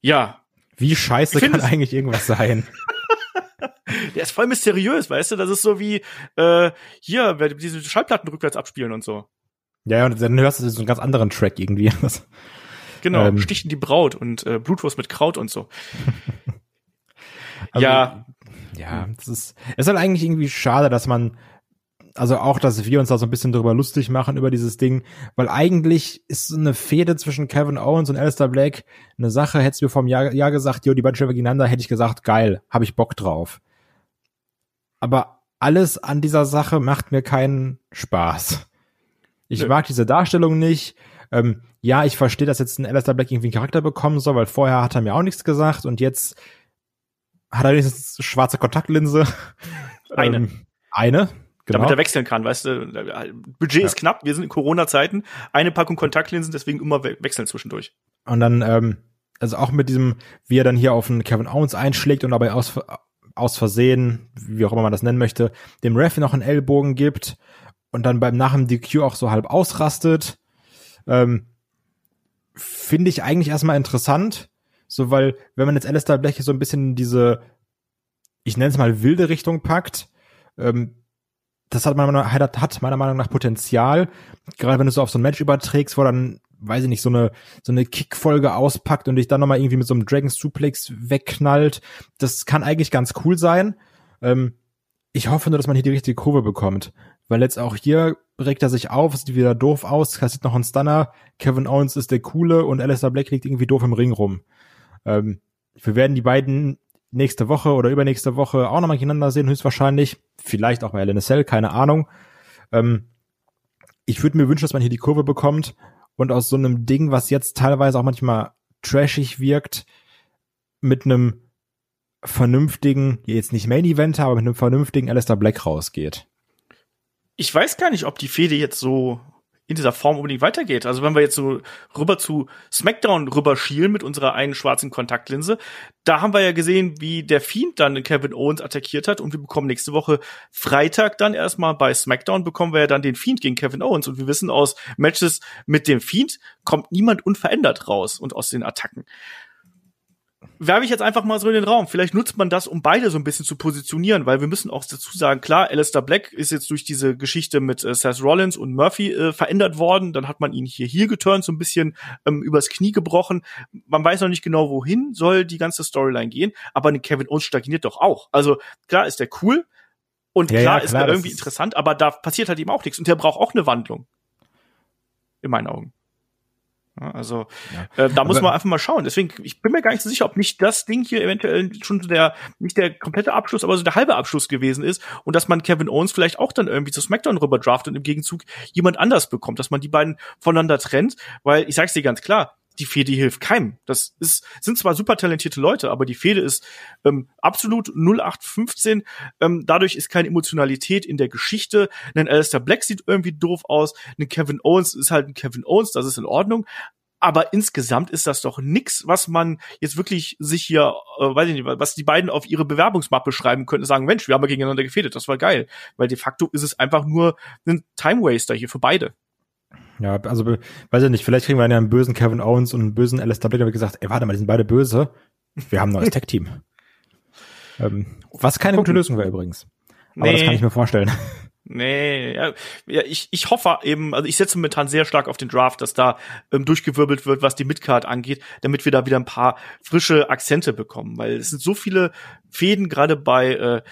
Ja. Wie scheiße kann eigentlich irgendwas sein? [LAUGHS] Der ist voll mysteriös, weißt du? Das ist so wie äh, hier, diese Schallplatten rückwärts abspielen und so. Ja, und dann hörst du so einen ganz anderen Track irgendwie. [LAUGHS] genau, ähm, Stichen die Braut und äh, Blutwurst mit Kraut und so. [LAUGHS] also, ja. Ja, das ist, es ist halt eigentlich irgendwie schade, dass man, also auch, dass wir uns da so ein bisschen drüber lustig machen über dieses Ding, weil eigentlich ist eine Fehde zwischen Kevin Owens und Alistair Black eine Sache, hättest du mir vor einem Jahr, Jahr gesagt, jo, die beiden stellen gegeneinander, hätte ich gesagt, geil, habe ich Bock drauf. Aber alles an dieser Sache macht mir keinen Spaß. Ich Nö. mag diese Darstellung nicht. Ähm, ja, ich verstehe, dass jetzt ein Alistair Black irgendwie einen Charakter bekommen soll, weil vorher hat er mir auch nichts gesagt und jetzt hat er wenigstens schwarze Kontaktlinse. Eine. Ähm, eine, Genau. Damit er wechseln kann, weißt du, Budget ja. ist knapp, wir sind in Corona-Zeiten, eine Packung Kontaktlinsen, deswegen immer we wechseln zwischendurch. Und dann, ähm, also auch mit diesem, wie er dann hier auf einen Kevin Owens einschlägt und dabei aus, aus Versehen, wie auch immer man das nennen möchte, dem Ref noch einen Ellbogen gibt und dann beim nach dem DQ auch so halb ausrastet. Ähm, Finde ich eigentlich erstmal interessant, so weil, wenn man jetzt Alistair Bleche so ein bisschen diese ich nenne es mal wilde Richtung packt. Ähm, das hat meiner, hat meiner Meinung nach Potenzial, gerade wenn du es so auf so ein Match überträgst, wo dann, weiß ich nicht, so eine, so eine Kickfolge auspackt und dich dann nochmal irgendwie mit so einem Dragon Suplex wegknallt. Das kann eigentlich ganz cool sein. Ähm, ich hoffe nur, dass man hier die richtige Kurve bekommt. Weil jetzt auch hier regt er sich auf, sieht wieder doof aus, kassiert noch einen Stunner, Kevin Owens ist der Coole und Alistair Black liegt irgendwie doof im Ring rum. Ähm, wir werden die beiden nächste Woche oder übernächste Woche auch nochmal gegeneinander sehen, höchstwahrscheinlich. Vielleicht auch bei LNSL, keine Ahnung. Ähm, ich würde mir wünschen, dass man hier die Kurve bekommt und aus so einem Ding, was jetzt teilweise auch manchmal trashig wirkt, mit einem vernünftigen, jetzt nicht Main Event, aber mit einem vernünftigen Alistair Black rausgeht. Ich weiß gar nicht, ob die Fehde jetzt so in dieser Form unbedingt weitergeht. Also wenn wir jetzt so rüber zu SmackDown rüber schielen mit unserer einen schwarzen Kontaktlinse, da haben wir ja gesehen, wie der Fiend dann Kevin Owens attackiert hat und wir bekommen nächste Woche Freitag dann erstmal bei SmackDown bekommen wir ja dann den Fiend gegen Kevin Owens und wir wissen aus Matches mit dem Fiend kommt niemand unverändert raus und aus den Attacken werfe ich jetzt einfach mal so in den Raum. Vielleicht nutzt man das, um beide so ein bisschen zu positionieren, weil wir müssen auch dazu sagen, klar, Alistair Black ist jetzt durch diese Geschichte mit äh, Seth Rollins und Murphy äh, verändert worden. Dann hat man ihn hier hier geturnt, so ein bisschen ähm, übers Knie gebrochen. Man weiß noch nicht genau, wohin soll die ganze Storyline gehen, aber eine Kevin Owens stagniert doch auch. Also klar ist der cool und ja, klar, ja, ist klar, er irgendwie interessant, aber da passiert halt eben auch nichts und der braucht auch eine Wandlung. In meinen Augen. Also ja. äh, da muss man einfach mal schauen. Deswegen, ich bin mir gar nicht so sicher, ob nicht das Ding hier eventuell schon der, nicht der komplette Abschluss, aber so der halbe Abschluss gewesen ist und dass man Kevin Owens vielleicht auch dann irgendwie zu SmackDown rüber draftet und im Gegenzug jemand anders bekommt, dass man die beiden voneinander trennt, weil ich sag's dir ganz klar, die Fehde hilft keinem. Das ist, sind zwar super talentierte Leute, aber die Fehde ist ähm, absolut 0815. Ähm, dadurch ist keine Emotionalität in der Geschichte. Ein Alistair Black sieht irgendwie doof aus. Ein Kevin Owens ist halt ein Kevin Owens, das ist in Ordnung. Aber insgesamt ist das doch nix, was man jetzt wirklich sich hier, äh, weiß ich nicht, was die beiden auf ihre Bewerbungsmappe schreiben könnten, sagen, Mensch, wir haben ja gegeneinander gefädet, das war geil. Weil de facto ist es einfach nur ein Time Waster hier für beide. Ja, also weiß ich nicht, vielleicht kriegen wir einen bösen Kevin Owens und einen bösen Alistair Black, der gesagt, ey, warte mal, die sind beide böse. Wir haben ein neues [LAUGHS] Tech-Team. ähm, was keine gute Lösung wäre übrigens. Aber nee. das kann ich mir vorstellen. Nee, ja, ja ich, ich hoffe eben, also ich setze momentan sehr stark auf den Draft, dass da ähm, durchgewirbelt wird, was die Midcard angeht, damit wir da wieder ein paar frische Akzente bekommen, weil es sind so viele Fäden gerade bei äh,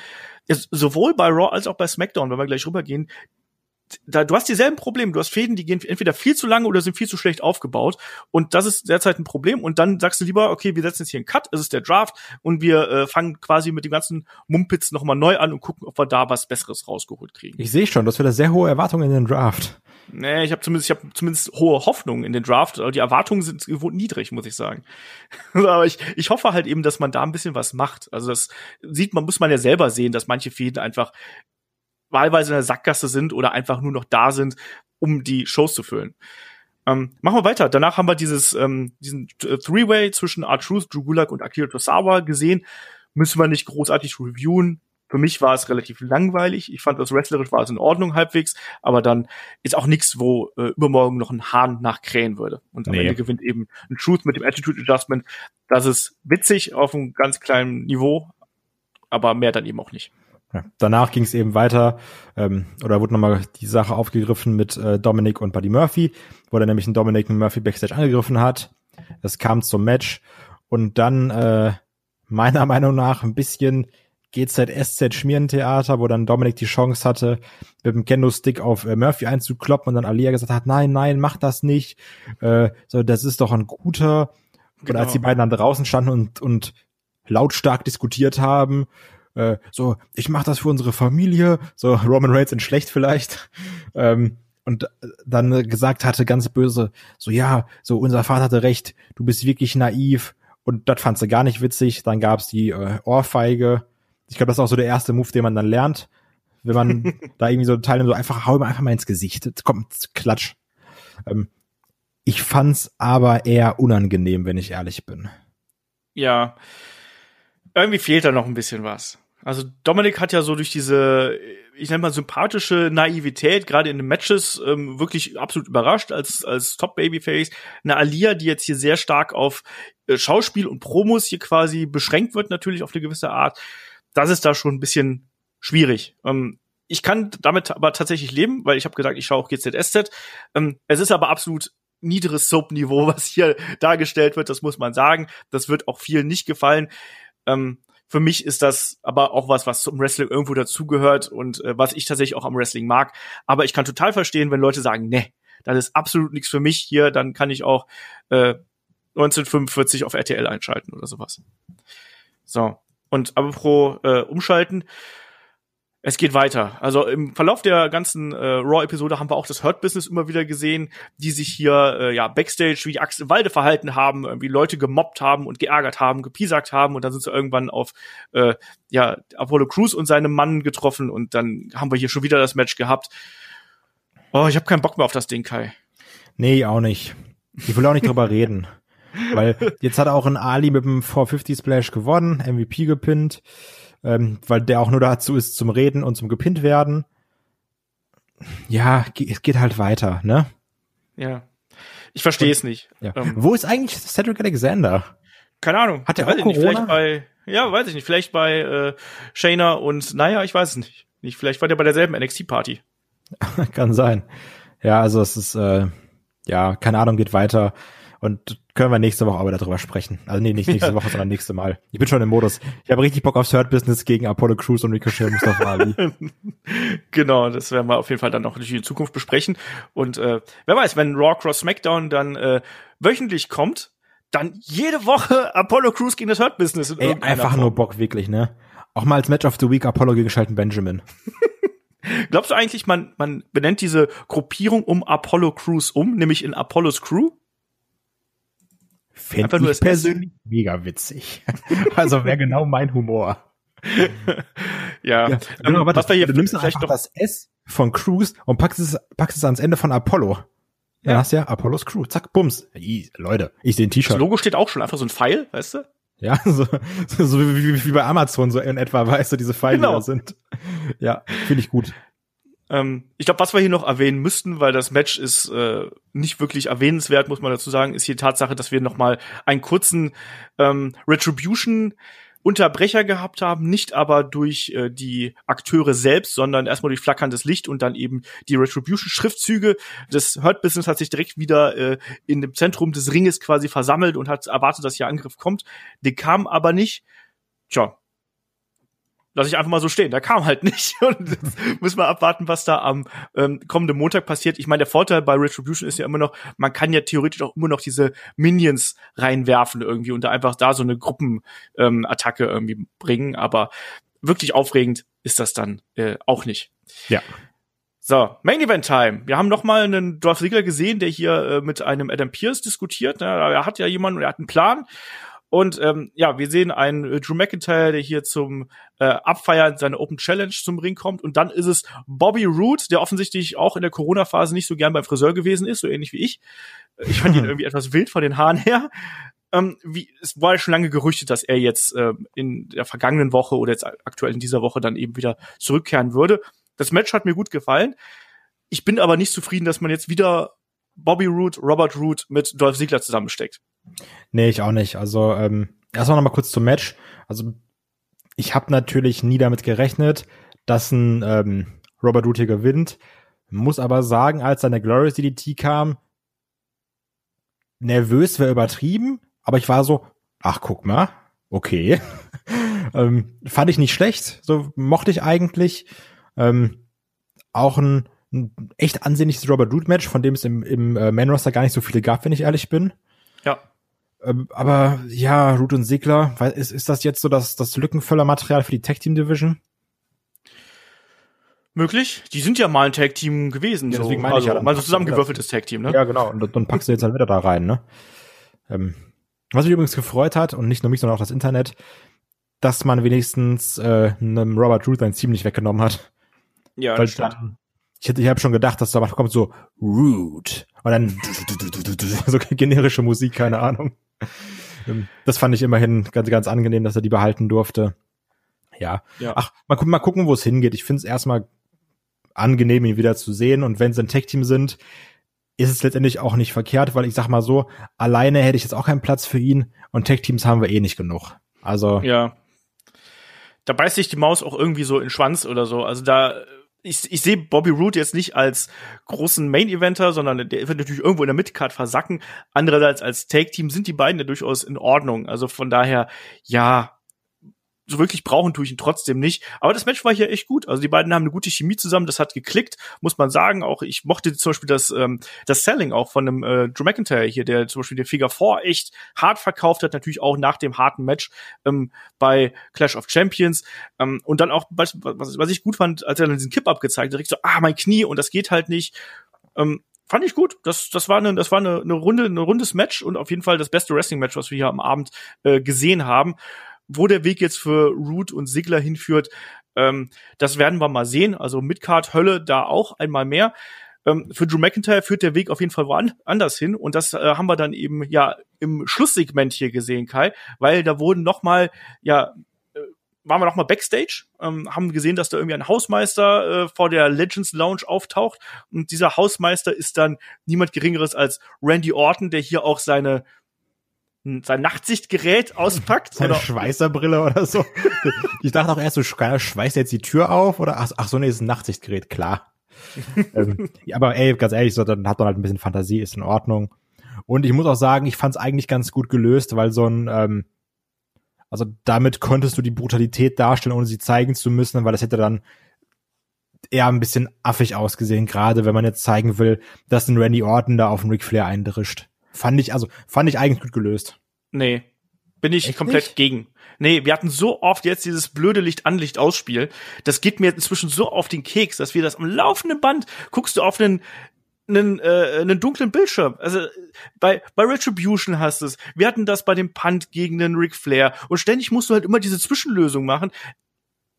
sowohl bei Raw als auch bei SmackDown, wenn wir gleich rübergehen, da, du hast dieselben Probleme. Du hast Fäden, die gehen entweder viel zu lange oder sind viel zu schlecht aufgebaut. Und das ist derzeit ein Problem. Und dann sagst du lieber, okay, wir setzen jetzt hier einen Cut, es ist der Draft und wir äh, fangen quasi mit dem ganzen Mumpitz nochmal neu an und gucken, ob wir da was Besseres rausgeholt kriegen. Ich sehe schon, das wird sehr hohe Erwartungen in den Draft. Nee, ich habe zumindest, ich habe zumindest hohe Hoffnungen in den Draft. Die Erwartungen sind gewohnt niedrig, muss ich sagen. [LAUGHS] Aber ich, ich hoffe halt eben, dass man da ein bisschen was macht. Also das sieht man, muss man ja selber sehen, dass manche Fäden einfach wahlweise in der Sackgasse sind oder einfach nur noch da sind, um die Shows zu füllen. Ähm, machen wir weiter. Danach haben wir dieses, ähm, diesen Three-Way zwischen R-Truth, Drew Gulak und Akira Tosawa gesehen. Müssen wir nicht großartig reviewen. Für mich war es relativ langweilig. Ich fand, das wrestlerisch war es in Ordnung halbwegs, aber dann ist auch nichts, wo äh, übermorgen noch ein Hahn nachkrähen würde. Und am nee. Ende gewinnt eben ein Truth mit dem Attitude Adjustment. Das ist witzig auf einem ganz kleinen Niveau, aber mehr dann eben auch nicht. Ja, danach ging es eben weiter, ähm, oder wurde nochmal die Sache aufgegriffen mit äh, Dominic und Buddy Murphy, wo er nämlich einen Dominic und Murphy Backstage angegriffen hat. Es kam zum Match und dann äh, meiner Meinung nach ein bisschen GZSZ Schmierentheater, wo dann Dominic die Chance hatte, mit dem Kendo-Stick auf äh, Murphy einzukloppen und dann Alia gesagt hat, nein, nein, mach das nicht. Äh, so, das ist doch ein guter. Genau. Und als die beiden dann draußen standen und, und lautstark diskutiert haben, äh, so, ich mache das für unsere Familie, so [LAUGHS] Roman Reigns in schlecht vielleicht. Ähm, und dann gesagt hatte, ganz böse, so ja, so unser Vater hatte recht, du bist wirklich naiv. Und das fand sie gar nicht witzig. Dann gab's die äh, Ohrfeige. Ich glaube, das ist auch so der erste Move, den man dann lernt, wenn man [LAUGHS] da irgendwie so teilnimmt, so einfach hau ihm einfach mal ins Gesicht. Jetzt kommt Klatsch. Ähm, ich fand's aber eher unangenehm, wenn ich ehrlich bin. Ja, irgendwie fehlt da noch ein bisschen was. Also Dominik hat ja so durch diese, ich nenne mal sympathische Naivität, gerade in den Matches, ähm, wirklich absolut überrascht als, als Top-Babyface. Eine Alia, die jetzt hier sehr stark auf äh, Schauspiel und Promos hier quasi beschränkt wird, natürlich auf eine gewisse Art. das ist da schon ein bisschen schwierig. Ähm, ich kann damit aber tatsächlich leben, weil ich habe gesagt, ich schaue auch GZSZ. Ähm, es ist aber absolut niederes Soap-Niveau, [LAUGHS] was hier dargestellt wird, das muss man sagen. Das wird auch vielen nicht gefallen. Ähm, für mich ist das aber auch was, was zum Wrestling irgendwo dazugehört und äh, was ich tatsächlich auch am Wrestling mag. Aber ich kann total verstehen, wenn Leute sagen, ne, das ist absolut nichts für mich hier, dann kann ich auch äh, 1945 auf RTL einschalten oder sowas. So. Und pro äh, umschalten, es geht weiter. Also im Verlauf der ganzen äh, Raw-Episode haben wir auch das Hurt-Business immer wieder gesehen, die sich hier äh, ja Backstage wie Axel im Walde verhalten haben, irgendwie Leute gemobbt haben und geärgert haben, gepiesackt haben und dann sind sie irgendwann auf äh, ja Apollo Crews und seinem Mann getroffen und dann haben wir hier schon wieder das Match gehabt. Oh, ich habe keinen Bock mehr auf das Ding, Kai. Nee, auch nicht. Ich will auch nicht drüber reden. [LAUGHS] Weil jetzt hat auch ein Ali mit dem 450 Splash gewonnen, MVP gepinnt ähm, weil der auch nur dazu ist zum Reden und zum gepinnt werden. Ja, es geht halt weiter, ne? Ja. Ich verstehe es nicht. Ja. Ähm, Wo ist eigentlich Cedric Alexander? Keine Ahnung. Hat der auch Corona? Nicht, vielleicht bei, ja, weiß ich nicht. Vielleicht bei äh, Shayna und naja, ich weiß es nicht. nicht. Vielleicht war der bei derselben NXT-Party. [LAUGHS] Kann sein. Ja, also es ist, äh, ja, keine Ahnung, geht weiter. Und können wir nächste Woche aber darüber sprechen. Also nee, nicht nächste [LAUGHS] Woche, sondern nächste Mal. Ich bin schon im Modus. Ich habe richtig Bock aufs Third Business gegen Apollo Crews und Ricochet und Mustafa Ali. [LAUGHS] genau, das werden wir auf jeden Fall dann noch in Zukunft besprechen. Und äh, wer weiß, wenn Raw Cross SmackDown dann äh, wöchentlich kommt, dann jede Woche Apollo Crews gegen das Hurt Business. Ey, einfach Form. nur Bock, wirklich, ne? Auch mal als Match of the Week Apollo gegen Schalten Benjamin. [LAUGHS] Glaubst du eigentlich, man, man benennt diese Gruppierung um Apollo Crews um, nämlich in Apollos Crew? Fände ich persönlich Essen. mega witzig. [LAUGHS] also wäre genau mein Humor. ja, ja genau, ähm, was wir hier du nimmst vielleicht doch das S von Cruise und packst es, packst es ans Ende von Apollo. Dann ja. hast du ja Apollos Crew. Zack, bums. I, Leute, ich sehe ein T-Shirt. Das Logo steht auch schon, einfach so ein Pfeil, weißt du? Ja, [LAUGHS] so, so, so wie, wie bei Amazon so in etwa, weißt du, diese Pfeile genau. da sind. Ja, finde ich gut. Ähm, ich glaube, was wir hier noch erwähnen müssten, weil das Match ist äh, nicht wirklich erwähnenswert, muss man dazu sagen, ist hier die Tatsache, dass wir noch mal einen kurzen ähm, Retribution Unterbrecher gehabt haben, nicht aber durch äh, die Akteure selbst, sondern erstmal durch flackerndes Licht und dann eben die Retribution-Schriftzüge. Das Hurt Business hat sich direkt wieder äh, in dem Zentrum des Ringes quasi versammelt und hat erwartet, dass hier Angriff kommt. Der kam aber nicht. Tja, lasse ich einfach mal so stehen. Da kam halt nicht. [LAUGHS] Und jetzt müssen wir abwarten, was da am ähm, kommenden Montag passiert. Ich meine, der Vorteil bei Retribution ist ja immer noch, man kann ja theoretisch auch immer noch diese Minions reinwerfen irgendwie und da einfach da so eine Gruppenattacke ähm, irgendwie bringen. Aber wirklich aufregend ist das dann äh, auch nicht. Ja. So, Main Event Time. Wir haben noch mal einen Dolph Ziggler gesehen, der hier äh, mit einem Adam Pierce diskutiert. Ja, er hat ja jemanden, er hat einen Plan und ähm, ja, wir sehen einen äh, Drew McIntyre, der hier zum äh, Abfeiern seiner Open Challenge zum Ring kommt. Und dann ist es Bobby Root, der offensichtlich auch in der Corona-Phase nicht so gern beim Friseur gewesen ist, so ähnlich wie ich. Ich fand ihn [LAUGHS] irgendwie etwas wild von den Haaren her. Ähm, wie, es war schon lange gerüchtet, dass er jetzt äh, in der vergangenen Woche oder jetzt aktuell in dieser Woche dann eben wieder zurückkehren würde. Das Match hat mir gut gefallen. Ich bin aber nicht zufrieden, dass man jetzt wieder Bobby Root, Robert Root mit Dolph Ziggler zusammensteckt. Nee, ich auch nicht. Also ähm, erstmal noch mal kurz zum Match. Also ich habe natürlich nie damit gerechnet, dass ein ähm, Robert hier gewinnt. Muss aber sagen, als der Glorious DDT kam, nervös wäre übertrieben, aber ich war so, ach guck mal, okay. [LAUGHS] ähm, fand ich nicht schlecht, so mochte ich eigentlich. Ähm, auch ein, ein echt ansehnliches Robert Root Match, von dem es im, im äh, Man Roster gar nicht so viele gab, wenn ich ehrlich bin. Ja. Ähm, aber ja, Root und Sigler, ist, ist das jetzt so das, das Lückenfüller-Material für die Tag Team Division? Möglich. Die sind ja mal ein Tag Team gewesen. Ja, deswegen so. meine also, ich ja. Mal so zusammengewürfeltes Tag Team, ne? Ja, genau. Und dann packst du jetzt halt wieder da rein, ne? Ähm, was mich übrigens gefreut hat, und nicht nur mich, sondern auch das Internet, dass man wenigstens äh, einem Robert Root sein Team nicht weggenommen hat. Ja, Weil. Dann, ich ich habe schon gedacht, dass da kommt so Root und dann [LAUGHS] so generische Musik, keine Ahnung. Ähm, das fand ich immerhin ganz, ganz angenehm, dass er die behalten durfte. Ja. ja. Ach, mal, gu mal gucken, wo es hingeht. Ich finde es erstmal angenehm, ihn wieder zu sehen. Und wenn sie ein Tech-Team sind, ist es letztendlich auch nicht verkehrt, weil ich sag mal so, alleine hätte ich jetzt auch keinen Platz für ihn und Tech-Teams haben wir eh nicht genug. Also. Ja. da beißt sich die Maus auch irgendwie so in den Schwanz oder so. Also da ich, ich sehe Bobby Roode jetzt nicht als großen Main-Eventer, sondern der wird natürlich irgendwo in der Midcard versacken. Andererseits als Take-Team sind die beiden ja durchaus in Ordnung. Also von daher, ja, so wirklich brauchen tue ich ihn trotzdem nicht. Aber das Match war hier echt gut. Also die beiden haben eine gute Chemie zusammen. Das hat geklickt, muss man sagen. Auch ich mochte zum Beispiel das, ähm, das Selling auch von dem äh, Drew McIntyre hier, der zum Beispiel den Figure 4 echt hart verkauft hat. Natürlich auch nach dem harten Match ähm, bei Clash of Champions. Ähm, und dann auch, was, was, ich gut fand, als er dann diesen Kipp abgezeigt hat, direkt so, ah, mein Knie und das geht halt nicht. Ähm, fand ich gut. Das, das war eine, das war eine, eine Runde, ein rundes Match und auf jeden Fall das beste Wrestling-Match, was wir hier am Abend äh, gesehen haben. Wo der Weg jetzt für Root und Sigler hinführt, ähm, das werden wir mal sehen. Also Midcard Hölle da auch einmal mehr. Ähm, für Drew McIntyre führt der Weg auf jeden Fall woanders hin und das äh, haben wir dann eben ja im Schlusssegment hier gesehen, Kai, weil da wurden noch mal ja äh, waren wir noch mal backstage, ähm, haben gesehen, dass da irgendwie ein Hausmeister äh, vor der Legends Lounge auftaucht und dieser Hausmeister ist dann niemand geringeres als Randy Orton, der hier auch seine sein Nachtsichtgerät auspackt. Seine oder Schweißerbrille oder so. [LAUGHS] ich dachte auch erst, so schweißt jetzt die Tür auf oder ach, ach so, nee, ist ein Nachtsichtgerät, klar. [LAUGHS] ähm, ja, aber ey, ganz ehrlich, so, dann hat man halt ein bisschen Fantasie, ist in Ordnung. Und ich muss auch sagen, ich fand es eigentlich ganz gut gelöst, weil so ein, ähm, also damit konntest du die Brutalität darstellen, ohne sie zeigen zu müssen, weil das hätte dann eher ein bisschen affig ausgesehen, gerade wenn man jetzt zeigen will, dass ein Randy Orton da auf den Ric Flair eindrischt. Fand ich, also, fand ich eigentlich gut gelöst. Nee. Bin ich Echt komplett nicht? gegen. Nee, wir hatten so oft jetzt dieses blöde Licht-an-Licht-Ausspiel. Das geht mir inzwischen so auf den Keks, dass wir das am laufenden Band guckst du auf einen einen, äh, einen dunklen Bildschirm. Also bei, bei Retribution hast du es. Wir hatten das bei dem Punt gegen den Ric Flair. Und ständig musst du halt immer diese Zwischenlösung machen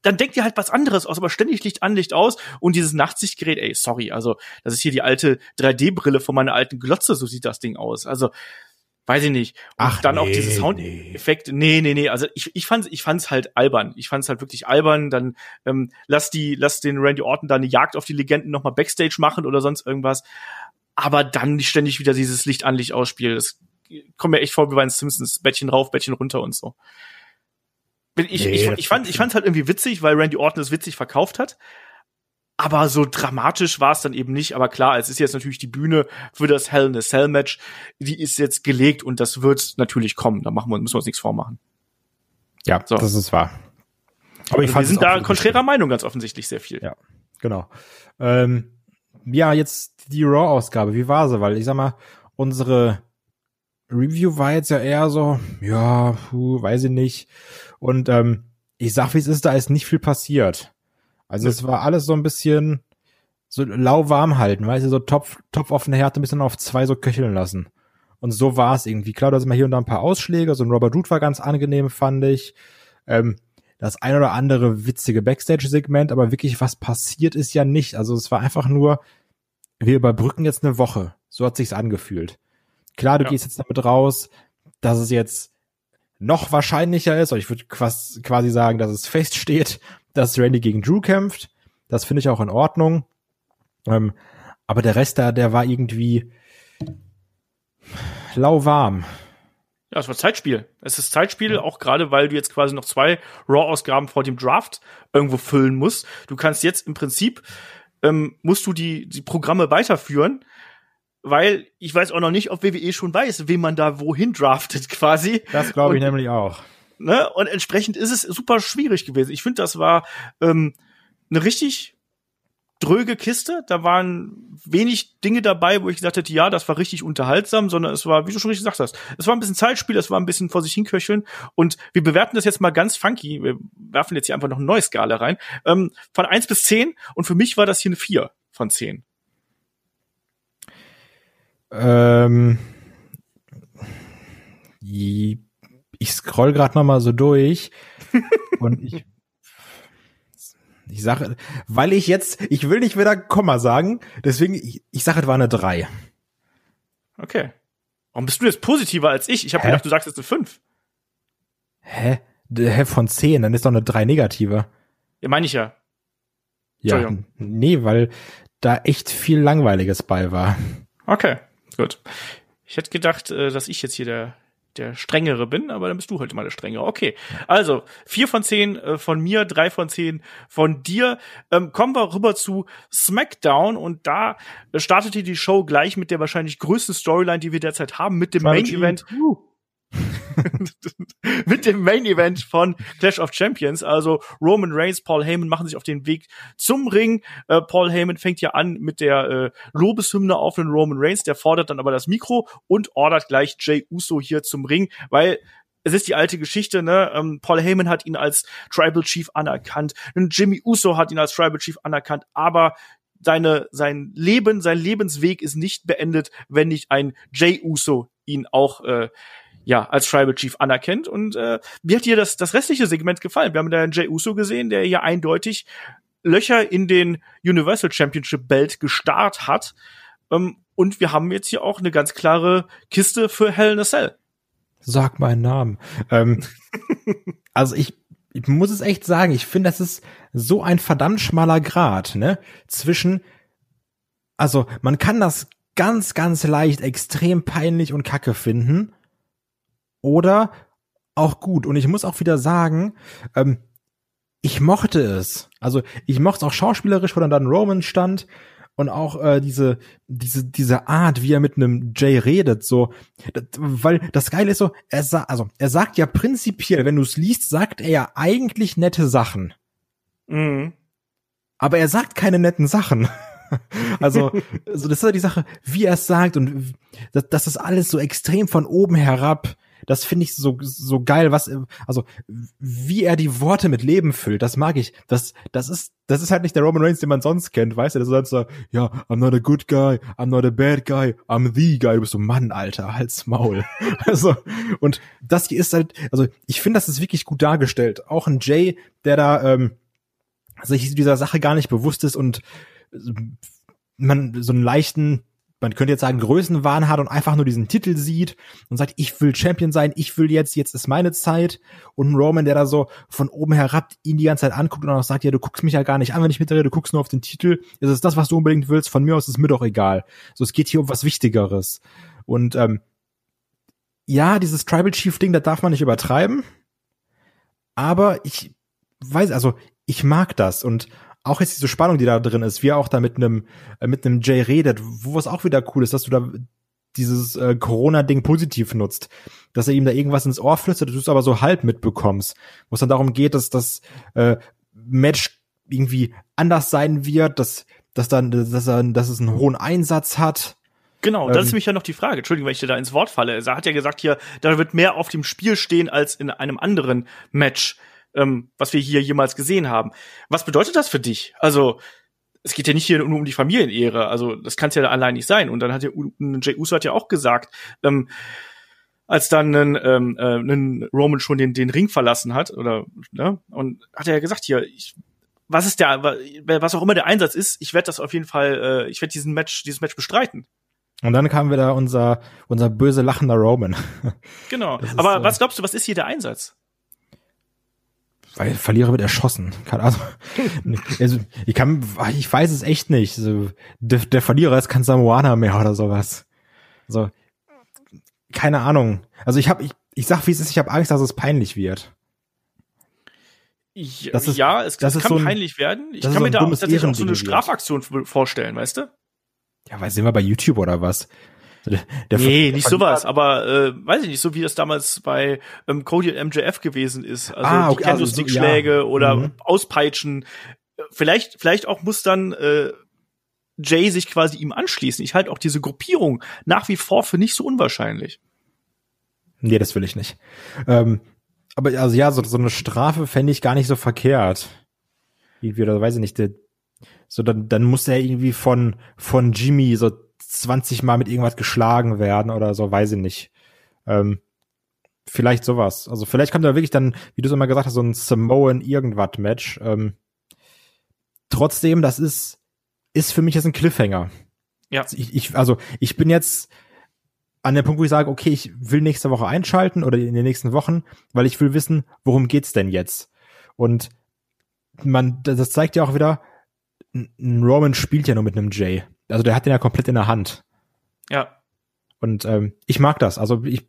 dann denkt ihr halt was anderes aus, aber ständig Licht an, Licht aus und dieses Nachtsichtgerät, ey, sorry, also das ist hier die alte 3D-Brille von meiner alten Glotze, so sieht das Ding aus. Also weiß ich nicht. Und Ach, dann nee, auch diese Soundeffekte. Nee. nee, nee, nee. Also ich, ich fand's, ich fand's halt albern. Ich fand's halt wirklich albern. Dann ähm, lass die, lass den Randy Orton da eine Jagd auf die Legenden nochmal Backstage machen oder sonst irgendwas. Aber dann nicht ständig wieder dieses Licht an, Licht ausspiel. Das kommt mir echt vor wie bei den Simpsons. Bettchen rauf, Bettchen runter und so. Ich, nee, ich, ich, fand ich fand's halt irgendwie witzig, weil Randy Orton es witzig verkauft hat. Aber so dramatisch war es dann eben nicht. Aber klar, es ist jetzt natürlich die Bühne für das Hell in a Cell Match. Die ist jetzt gelegt und das wird natürlich kommen. Da machen wir, müssen wir uns nichts vormachen. Ja, so. das ist wahr. Aber ich also wir sind da konträrer Meinung ganz offensichtlich sehr viel. Ja, genau. Ähm, ja, jetzt die Raw-Ausgabe. Wie war sie? Weil ich sag mal, unsere Review war jetzt ja eher so, ja, puh, weiß ich nicht. Und ähm, ich sag, wie es ist, da ist nicht viel passiert. Also es war alles so ein bisschen so lauwarm halten, weißt du, so Topf, Topf offene Härte ein bisschen auf zwei so köcheln lassen. Und so war es irgendwie. Klar, da sind mal hier und da ein paar Ausschläge. So ein Robert Root war ganz angenehm, fand ich. Ähm, das ein oder andere witzige Backstage-Segment, aber wirklich was passiert ist ja nicht. Also es war einfach nur, wir überbrücken jetzt eine Woche. So hat sich's angefühlt. Klar, du ja. gehst jetzt damit raus, dass es jetzt noch wahrscheinlicher ist, oder ich würde quasi sagen, dass es feststeht, [LAUGHS] dass Randy gegen Drew kämpft. Das finde ich auch in Ordnung. Ähm, aber der Rest da, der war irgendwie lauwarm. Ja, es war Zeitspiel. Es ist Zeitspiel, auch gerade weil du jetzt quasi noch zwei Raw-Ausgaben vor dem Draft irgendwo füllen musst. Du kannst jetzt im Prinzip, ähm, musst du die, die Programme weiterführen, weil ich weiß auch noch nicht, ob WWE schon weiß, wen man da wohin draftet [LAUGHS] quasi. Das glaube ich und, nämlich auch. Ne? Und entsprechend ist es super schwierig gewesen. Ich finde, das war ähm, eine richtig dröge Kiste. Da waren wenig Dinge dabei, wo ich gesagt hätte, ja, das war richtig unterhaltsam, sondern es war, wie du schon richtig gesagt hast, es war ein bisschen Zeitspiel, es war ein bisschen vor sich hinköcheln. Und wir bewerten das jetzt mal ganz funky. Wir werfen jetzt hier einfach noch ein neues Skala rein. Ähm, von eins bis zehn Und für mich war das hier eine vier von zehn. Ähm, ich scroll gerade noch mal so durch [LAUGHS] und ich ich sage, weil ich jetzt, ich will nicht wieder Komma sagen, deswegen, ich, ich sage, es war eine 3. Okay. Warum bist du jetzt positiver als ich? Ich habe gedacht, du sagst jetzt eine 5. Hä? Hä, von 10, dann ist doch eine 3 negative. Ja, meine ich ja. Ja, nee, weil da echt viel Langweiliges bei war. Okay. Gut. Ich hätte gedacht, äh, dass ich jetzt hier der, der strengere bin, aber dann bist du halt immer der strengere. Okay. Also, vier von zehn äh, von mir, drei von zehn von dir. Ähm, kommen wir rüber zu SmackDown und da startete die Show gleich mit der wahrscheinlich größten Storyline, die wir derzeit haben, mit dem Main Event. [LAUGHS] mit dem Main Event von Clash of Champions. Also Roman Reigns, Paul Heyman machen sich auf den Weg zum Ring. Äh, Paul Heyman fängt ja an mit der äh, Lobeshymne auf den Roman Reigns. Der fordert dann aber das Mikro und ordert gleich Jay Uso hier zum Ring, weil es ist die alte Geschichte, ne? Ähm, Paul Heyman hat ihn als Tribal Chief anerkannt, und Jimmy Uso hat ihn als Tribal Chief anerkannt, aber seine, sein Leben, sein Lebensweg ist nicht beendet, wenn nicht ein Jay Uso ihn auch äh, ja, als Tribal Chief anerkennt. Und äh, wie hat dir das, das restliche Segment gefallen? Wir haben da einen Jay Uso gesehen, der ja eindeutig Löcher in den Universal Championship Belt gestarrt hat. Ähm, und wir haben jetzt hier auch eine ganz klare Kiste für Hell in a Cell. Sag meinen Namen. Ähm, [LAUGHS] also ich, ich muss es echt sagen, ich finde, das ist so ein verdammt schmaler Grad, ne? Zwischen, also man kann das ganz, ganz leicht extrem peinlich und kacke finden oder auch gut. Und ich muss auch wieder sagen, ähm, ich mochte es. Also ich mochte es auch schauspielerisch, wo dann dann Roman stand und auch äh, diese diese diese Art, wie er mit einem Jay redet, so, das, weil das Geile ist so, er sagt also er sagt ja prinzipiell, wenn du es liest, sagt er ja eigentlich nette Sachen. Mhm. Aber er sagt keine netten Sachen. [LAUGHS] also, [LAUGHS] also das ist ja die Sache, wie er es sagt und das, das ist alles so extrem von oben herab das finde ich so, so geil, was, also, wie er die Worte mit Leben füllt, das mag ich. Das, das ist, das ist halt nicht der Roman Reigns, den man sonst kennt, weißt du? Das ist halt so, ja, I'm not a good guy, I'm not a bad guy, I'm the guy. Du bist so, Mann, Alter, halt's Maul. [LAUGHS] also, und das hier ist halt, also, ich finde, das ist wirklich gut dargestellt. Auch ein Jay, der da, ähm, sich dieser Sache gar nicht bewusst ist und man so einen leichten man könnte jetzt sagen, Größenwahn hat und einfach nur diesen Titel sieht und sagt, ich will Champion sein, ich will jetzt, jetzt ist meine Zeit. Und Roman, der da so von oben herab ihn die ganze Zeit anguckt und auch sagt, ja, du guckst mich ja gar nicht an, wenn ich mitrede, du guckst nur auf den Titel. Ist es das, was du unbedingt willst? Von mir aus ist mir doch egal. So, es geht hier um was Wichtigeres. Und ähm, ja, dieses Tribal Chief Ding, das darf man nicht übertreiben. Aber ich weiß, also ich mag das und auch jetzt diese Spannung, die da drin ist, wie er auch da mit einem äh, mit einem Jay redet, wo es auch wieder cool ist, dass du da dieses äh, Corona-Ding positiv nutzt, dass er ihm da irgendwas ins Ohr flüstert, du es aber so halb mitbekommst, wo es dann darum geht, dass das äh, Match irgendwie anders sein wird, dass dass dann dass er dass es einen hohen Einsatz hat. Genau, das ähm, ist mich ja noch die Frage. Entschuldigung, wenn ich dir da ins Wort falle. Er hat ja gesagt hier, da wird mehr auf dem Spiel stehen als in einem anderen Match ähm, was wir hier jemals gesehen haben. Was bedeutet das für dich? Also, es geht ja nicht hier nur um die Familienehre, also das kann es ja allein nicht sein. Und dann hat ja Jay Uso hat ja auch gesagt, ähm, als dann ein, ähm, äh, ein Roman schon den, den Ring verlassen hat, oder ne, und hat er ja gesagt, hier, ich, was ist der, was auch immer der Einsatz ist, ich werde das auf jeden Fall, äh, ich werde diesen Match, dieses Match bestreiten. Und dann kam wieder unser, unser böse lachender Roman. Genau. [LAUGHS] Aber äh, was glaubst du, was ist hier der Einsatz? Weil Verlierer wird erschossen. Keine Ahnung. [LAUGHS] also, ich kann, ich weiß es echt nicht. Also, der, der Verlierer ist kein Samoaner mehr oder sowas. Also, keine Ahnung. Also ich habe, ich, ich sag wie es ist, ich habe Angst, dass es peinlich wird. Ich, das ist, ja, es, das kann so ein, peinlich werden. Ich kann so mir da tatsächlich auch so eine Strafaktion vorstellen, weißt du? Ja, weil sind wir bei YouTube oder was? Der, nee, nicht sowas, aber äh, weiß ich nicht, so wie das damals bei ähm, Cody und MJF gewesen ist. Also ah, okay, Candlestick-Schläge also so, ja. oder mhm. Auspeitschen. Vielleicht, vielleicht auch muss dann äh, Jay sich quasi ihm anschließen. Ich halte auch diese Gruppierung nach wie vor für nicht so unwahrscheinlich. Nee, das will ich nicht. Ähm, aber also ja, so, so eine Strafe fände ich gar nicht so verkehrt. Irgendwie, oder weiß ich nicht, der, so dann, dann muss er irgendwie von, von Jimmy so 20 Mal mit irgendwas geschlagen werden oder so, weiß ich nicht. Ähm, vielleicht sowas. Also vielleicht kommt da wirklich dann, wie du es immer gesagt hast, so ein Samoan irgendwas Match. Ähm, trotzdem, das ist, ist für mich jetzt ein Cliffhanger. Ja. Also ich, ich, also ich bin jetzt an dem Punkt, wo ich sage, okay, ich will nächste Woche einschalten oder in den nächsten Wochen, weil ich will wissen, worum geht's denn jetzt? Und man, das zeigt ja auch wieder, ein Roman spielt ja nur mit einem Jay. Also der hat den ja komplett in der Hand. Ja. Und ähm, ich mag das. Also ich,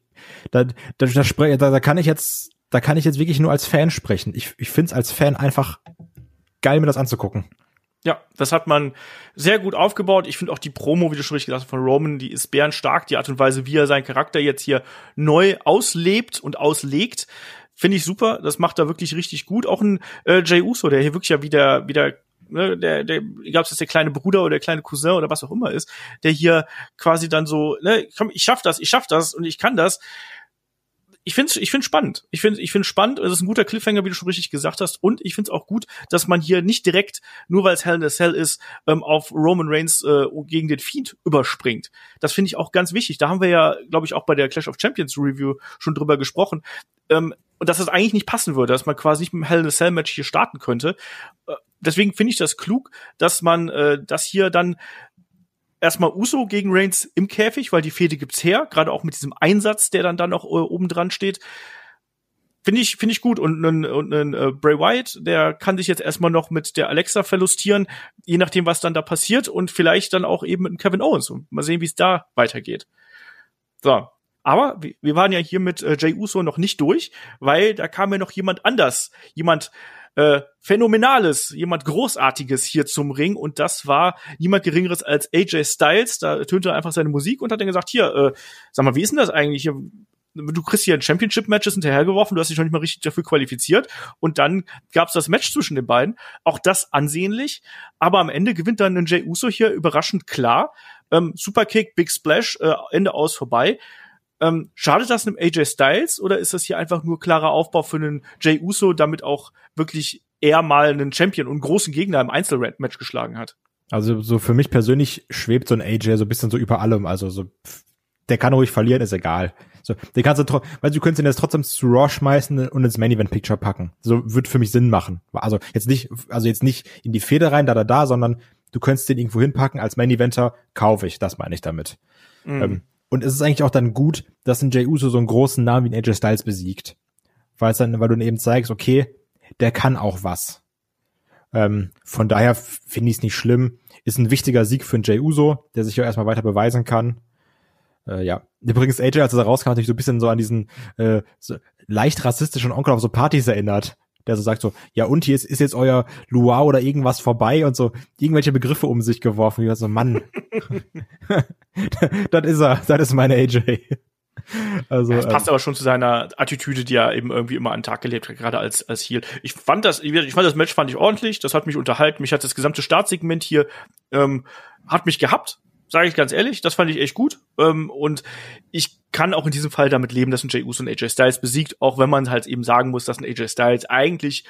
da, da, da, da, da kann ich jetzt, da kann ich jetzt wirklich nur als Fan sprechen. Ich, ich finde es als Fan einfach geil, mir das anzugucken. Ja, das hat man sehr gut aufgebaut. Ich finde auch die Promo, wie du schon richtig gesagt hast, von Roman, die ist bärenstark. Die Art und Weise, wie er seinen Charakter jetzt hier neu auslebt und auslegt, finde ich super. Das macht er wirklich richtig gut. Auch ein äh, Jay Uso, der hier wirklich ja wieder, wieder ne, der, der, egal ob es der kleine Bruder oder der kleine Cousin oder was auch immer ist, der hier quasi dann so, ne, komm, ich schaff das, ich schaff das und ich kann das ich finde ich finde spannend. Ich finde ich finde spannend. Es ist ein guter Cliffhanger, wie du schon richtig gesagt hast. Und ich finde es auch gut, dass man hier nicht direkt, nur weil es Hell in a Cell ist, ähm, auf Roman Reigns äh, gegen den Fiend überspringt. Das finde ich auch ganz wichtig. Da haben wir ja, glaube ich, auch bei der Clash of Champions Review schon drüber gesprochen. Ähm, und dass es eigentlich nicht passen würde, dass man quasi nicht mit dem Hell in a Cell Match hier starten könnte. Äh, deswegen finde ich das klug, dass man äh, das hier dann erstmal Uso gegen Reigns im Käfig, weil die Fehde gibt's her, gerade auch mit diesem Einsatz, der dann da noch äh, oben dran steht. Finde ich, finde ich gut. Und ein, und ein äh, Bray Wyatt, der kann sich jetzt erstmal noch mit der Alexa verlustieren, je nachdem, was dann da passiert und vielleicht dann auch eben mit Kevin Owens. Und mal sehen, wie es da weitergeht. So. Aber wir waren ja hier mit äh, Jay Uso noch nicht durch, weil da kam ja noch jemand anders. Jemand, äh, Phänomenales, jemand Großartiges hier zum Ring und das war niemand Geringeres als AJ Styles. Da tönte einfach seine Musik und hat dann gesagt, hier, äh, sag mal, wie ist denn das eigentlich? Du kriegst hier ein Championship-Matches hinterhergeworfen, du hast dich noch nicht mal richtig dafür qualifiziert und dann gab's das Match zwischen den beiden. Auch das ansehnlich, aber am Ende gewinnt dann ein Jay Uso hier überraschend klar. Ähm, Superkick, Big Splash, äh, Ende aus vorbei. Ähm, schadet das einem AJ Styles oder ist das hier einfach nur klarer Aufbau für einen Jay Uso, damit auch wirklich er mal einen Champion und großen Gegner im Einzelmatch geschlagen hat? Also so für mich persönlich schwebt so ein AJ so ein bisschen so über allem. Also so der kann ruhig verlieren, ist egal. So, den kannst du, weil du könntest ihn jetzt trotzdem zu Raw schmeißen und ins Main Event Picture packen. So wird für mich Sinn machen. Also jetzt nicht, also jetzt nicht in die Feder rein, da da da, sondern du könntest den irgendwo hinpacken als Main Eventer, kaufe ich. Das meine ich damit. Mhm. Ähm, und es ist eigentlich auch dann gut, dass ein Jey Uso so einen großen Namen wie ein AJ Styles besiegt. Weil es dann, weil du dann eben zeigst, okay, der kann auch was. Ähm, von daher finde ich es nicht schlimm. Ist ein wichtiger Sieg für einen Jey Uso, der sich ja erstmal weiter beweisen kann. Äh, ja. Übrigens, AJ, als er da rauskam, hat mich so ein bisschen so an diesen äh, so leicht rassistischen Onkel auf so Partys erinnert der so sagt so, ja und hier ist, ist jetzt euer Luau oder irgendwas vorbei und so irgendwelche Begriffe um sich geworfen. Ich war so, Mann, [LAUGHS] das ist er, das ist meine AJ. Also, das passt ähm, aber schon zu seiner Attitüde, die er eben irgendwie immer an den Tag gelebt hat, gerade als, als Heel. Ich fand das, ich fand das Match fand ich ordentlich, das hat mich unterhalten, mich hat das gesamte Startsegment hier, ähm, hat mich gehabt, sage ich ganz ehrlich, das fand ich echt gut. Ähm, und ich kann auch in diesem Fall damit leben, dass ein Jey Uso und AJ Styles besiegt, auch wenn man halt eben sagen muss, dass ein AJ Styles eigentlich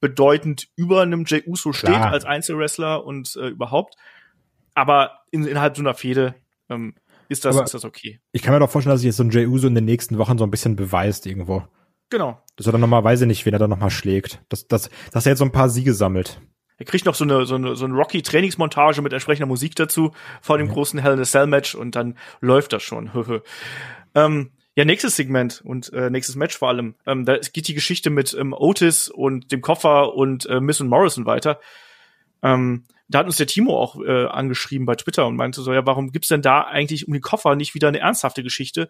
bedeutend über einem Jey Uso Klar. steht als Einzelwrestler und äh, überhaupt. Aber in, innerhalb so einer Fehde ähm, ist das, ist das okay. Ich kann mir doch vorstellen, dass sich jetzt so ein Jey Uso in den nächsten Wochen so ein bisschen beweist irgendwo. Genau. Dass er dann nochmal, weiß ich nicht, wen er dann nochmal schlägt. Dass, dass, dass er jetzt so ein paar Siege sammelt. Er kriegt noch so eine, so eine, so eine Rocky-Trainingsmontage mit entsprechender Musik dazu vor dem mhm. großen Hell in a Cell Match und dann läuft das schon. [LAUGHS] ähm, ja, nächstes Segment und äh, nächstes Match vor allem. Ähm, da geht die Geschichte mit ähm, Otis und dem Koffer und äh, Miss und Morrison weiter. Ähm, da hat uns der Timo auch äh, angeschrieben bei Twitter und meinte so, ja, warum gibt's denn da eigentlich um den Koffer nicht wieder eine ernsthafte Geschichte?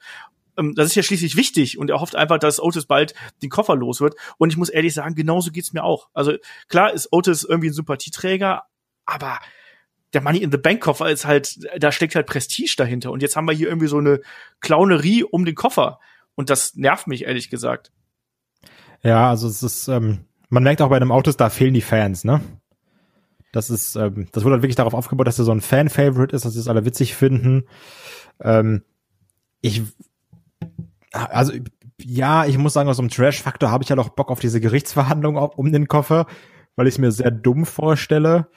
Ähm, das ist ja schließlich wichtig und er hofft einfach, dass Otis bald den Koffer los wird. Und ich muss ehrlich sagen, genauso geht's mir auch. Also klar ist Otis irgendwie ein Sympathieträger, aber der Money in the Bank Koffer ist halt, da steckt halt Prestige dahinter. Und jetzt haben wir hier irgendwie so eine Clownerie um den Koffer. Und das nervt mich ehrlich gesagt. Ja, also es ist, ähm, man merkt auch bei einem Autos, da fehlen die Fans, ne? Das ist, ähm, das wurde halt wirklich darauf aufgebaut, dass er so ein Fan-Favorite ist, dass sie es alle witzig finden. Ähm, ich also ja, ich muss sagen, aus einem Trash-Faktor habe ich ja halt auch Bock auf diese Gerichtsverhandlung um den Koffer, weil ich es mir sehr dumm vorstelle.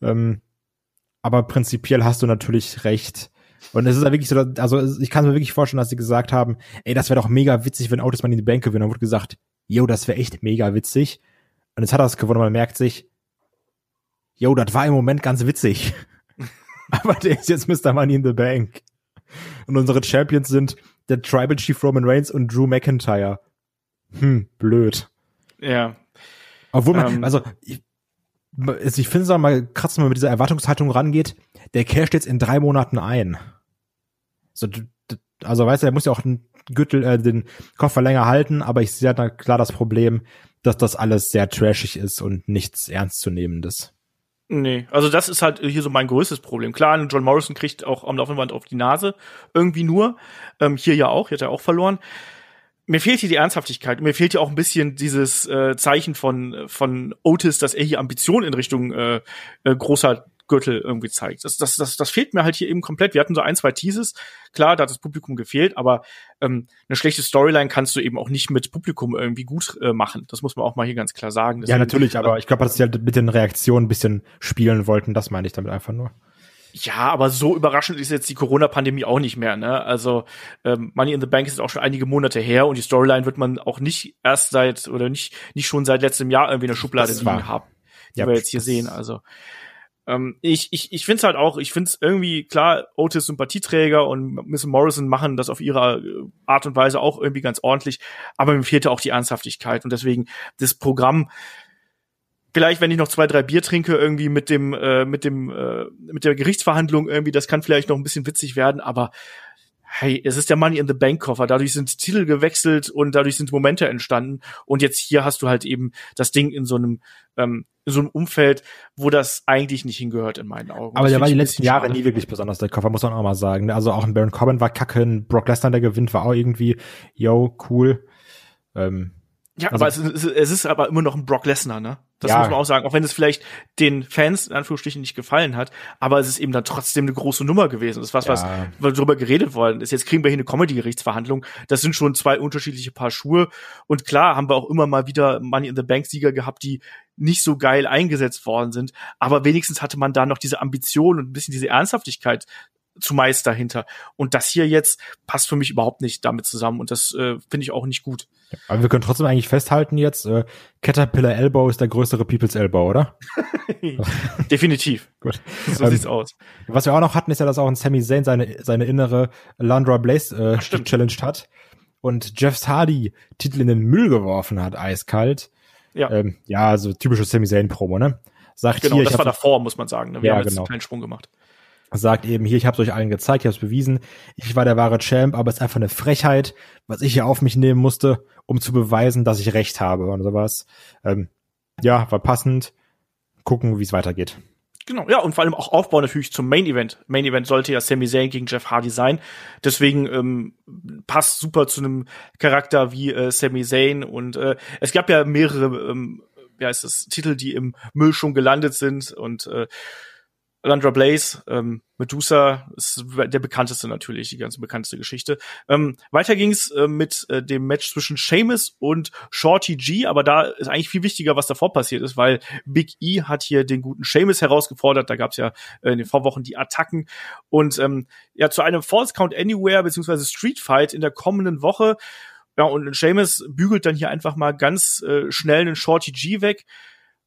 Ähm, aber prinzipiell hast du natürlich recht. Und es ist ja wirklich so, also ich kann mir wirklich vorstellen, dass sie gesagt haben, ey, das wäre doch mega witzig, wenn Autos mal in die Bank gewinnt. Dann wurde gesagt, yo, das wäre echt mega witzig. Und jetzt hat er es gewonnen, man merkt sich, yo, das war im Moment ganz witzig. [LAUGHS] aber der ist jetzt Mr. Money in the Bank. Und unsere Champions sind der Tribal Chief Roman Reigns und Drew McIntyre. Hm, blöd. Ja. Obwohl man, ähm, also ich, ich finde es auch mal krass, wenn man mit dieser Erwartungshaltung rangeht. Der casht jetzt in drei Monaten ein. So, also weißt du, der muss ja auch Gürtel, äh, den Koffer länger halten, aber ich sehe da klar das Problem, dass das alles sehr trashig ist und nichts ernstzunehmendes. Nee, also das ist halt hier so mein größtes Problem. Klar, John Morrison kriegt auch am laufenden auf die Nase irgendwie nur. Ähm, hier ja auch, hier hat er auch verloren. Mir fehlt hier die Ernsthaftigkeit. Mir fehlt hier auch ein bisschen dieses äh, Zeichen von von Otis, dass er hier Ambitionen in Richtung äh, äh, großer Gürtel irgendwie zeigt. Das, das, das, das fehlt mir halt hier eben komplett. Wir hatten so ein, zwei Teases. Klar, da hat das Publikum gefehlt, aber ähm, eine schlechte Storyline kannst du eben auch nicht mit Publikum irgendwie gut äh, machen. Das muss man auch mal hier ganz klar sagen. Deswegen, ja, natürlich, aber ich glaube, dass sie halt mit den Reaktionen ein bisschen spielen wollten. Das meine ich damit einfach nur. Ja, aber so überraschend ist jetzt die Corona-Pandemie auch nicht mehr. Ne? Also ähm, Money in the Bank ist auch schon einige Monate her und die Storyline wird man auch nicht erst seit oder nicht nicht schon seit letztem Jahr irgendwie in der Schublade liegen haben, die ja, wir jetzt hier sehen. Also ähm, ich ich, ich finde es halt auch, ich finde es irgendwie klar, Otis Sympathieträger und Miss Morrison machen das auf ihre äh, Art und Weise auch irgendwie ganz ordentlich, aber mir fehlte auch die Ernsthaftigkeit und deswegen das Programm vielleicht, wenn ich noch zwei, drei Bier trinke, irgendwie mit dem, äh, mit dem, äh, mit der Gerichtsverhandlung irgendwie, das kann vielleicht noch ein bisschen witzig werden, aber hey, es ist der Money in the Bank Koffer. Dadurch sind Titel gewechselt und dadurch sind Momente entstanden. Und jetzt hier hast du halt eben das Ding in so einem, ähm, in so einem Umfeld, wo das eigentlich nicht hingehört in meinen Augen. Aber der war die letzten Jahre schade. nie wirklich besonders, der Koffer, muss man auch mal sagen. Also auch ein Baron Corbin war kacke, ein Brock Lesnar, der gewinnt, war auch irgendwie, yo, cool. Ähm, ja, also, aber es ist, es ist aber immer noch ein Brock Lesnar, ne? Das ja. muss man auch sagen, auch wenn es vielleicht den Fans in Anführungsstrichen nicht gefallen hat, aber es ist eben dann trotzdem eine große Nummer gewesen. Das ist was, ja. was darüber geredet worden ist. Jetzt kriegen wir hier eine Comedy-Gerichtsverhandlung. Das sind schon zwei unterschiedliche Paar Schuhe. Und klar haben wir auch immer mal wieder Money in the Bank-Sieger gehabt, die nicht so geil eingesetzt worden sind. Aber wenigstens hatte man da noch diese Ambition und ein bisschen diese Ernsthaftigkeit zumeist dahinter. Und das hier jetzt passt für mich überhaupt nicht damit zusammen und das äh, finde ich auch nicht gut. Aber wir können trotzdem eigentlich festhalten jetzt, äh, Caterpillar Elbow ist der größere People's Elbow, oder? [LAUGHS] Definitiv. [LAUGHS] Gut. So ähm, sieht's aus. Was wir auch noch hatten, ist ja, dass auch ein Sami Zayn seine, seine innere Landra Blaze äh, challenged hat und Jeff Hardy Titel in den Müll geworfen hat, eiskalt. Ja. Ähm, ja, also typische Sami Zayn Promo, ne? Sagt genau, hier, das war davor, muss man sagen. Ne? Wir ja, haben jetzt genau. einen kleinen Sprung gemacht sagt eben hier, ich habe es euch allen gezeigt, ich habe es bewiesen, ich war der wahre Champ, aber es ist einfach eine Frechheit, was ich hier auf mich nehmen musste, um zu beweisen, dass ich recht habe und sowas. Ähm, ja, war passend. Gucken, wie es weitergeht. Genau, ja, und vor allem auch Aufbau natürlich zum Main Event. Main Event sollte ja Sami Zayn gegen Jeff Hardy sein. Deswegen ähm, passt super zu einem Charakter wie äh, Sami Zayn. Und äh, es gab ja mehrere, ähm, wie heißt das, Titel, die im Müll schon gelandet sind. Und äh, Landra Blaze, ähm, Medusa ist der bekannteste natürlich, die ganze bekannteste Geschichte. Ähm, weiter ging's äh, mit äh, dem Match zwischen Seamus und Shorty G, aber da ist eigentlich viel wichtiger, was davor passiert ist, weil Big E hat hier den guten Seamus herausgefordert. Da gab's ja äh, in den Vorwochen die Attacken und ähm, ja zu einem False Count Anywhere beziehungsweise Street Fight in der kommenden Woche. Ja, und Seamus bügelt dann hier einfach mal ganz äh, schnell einen Shorty G weg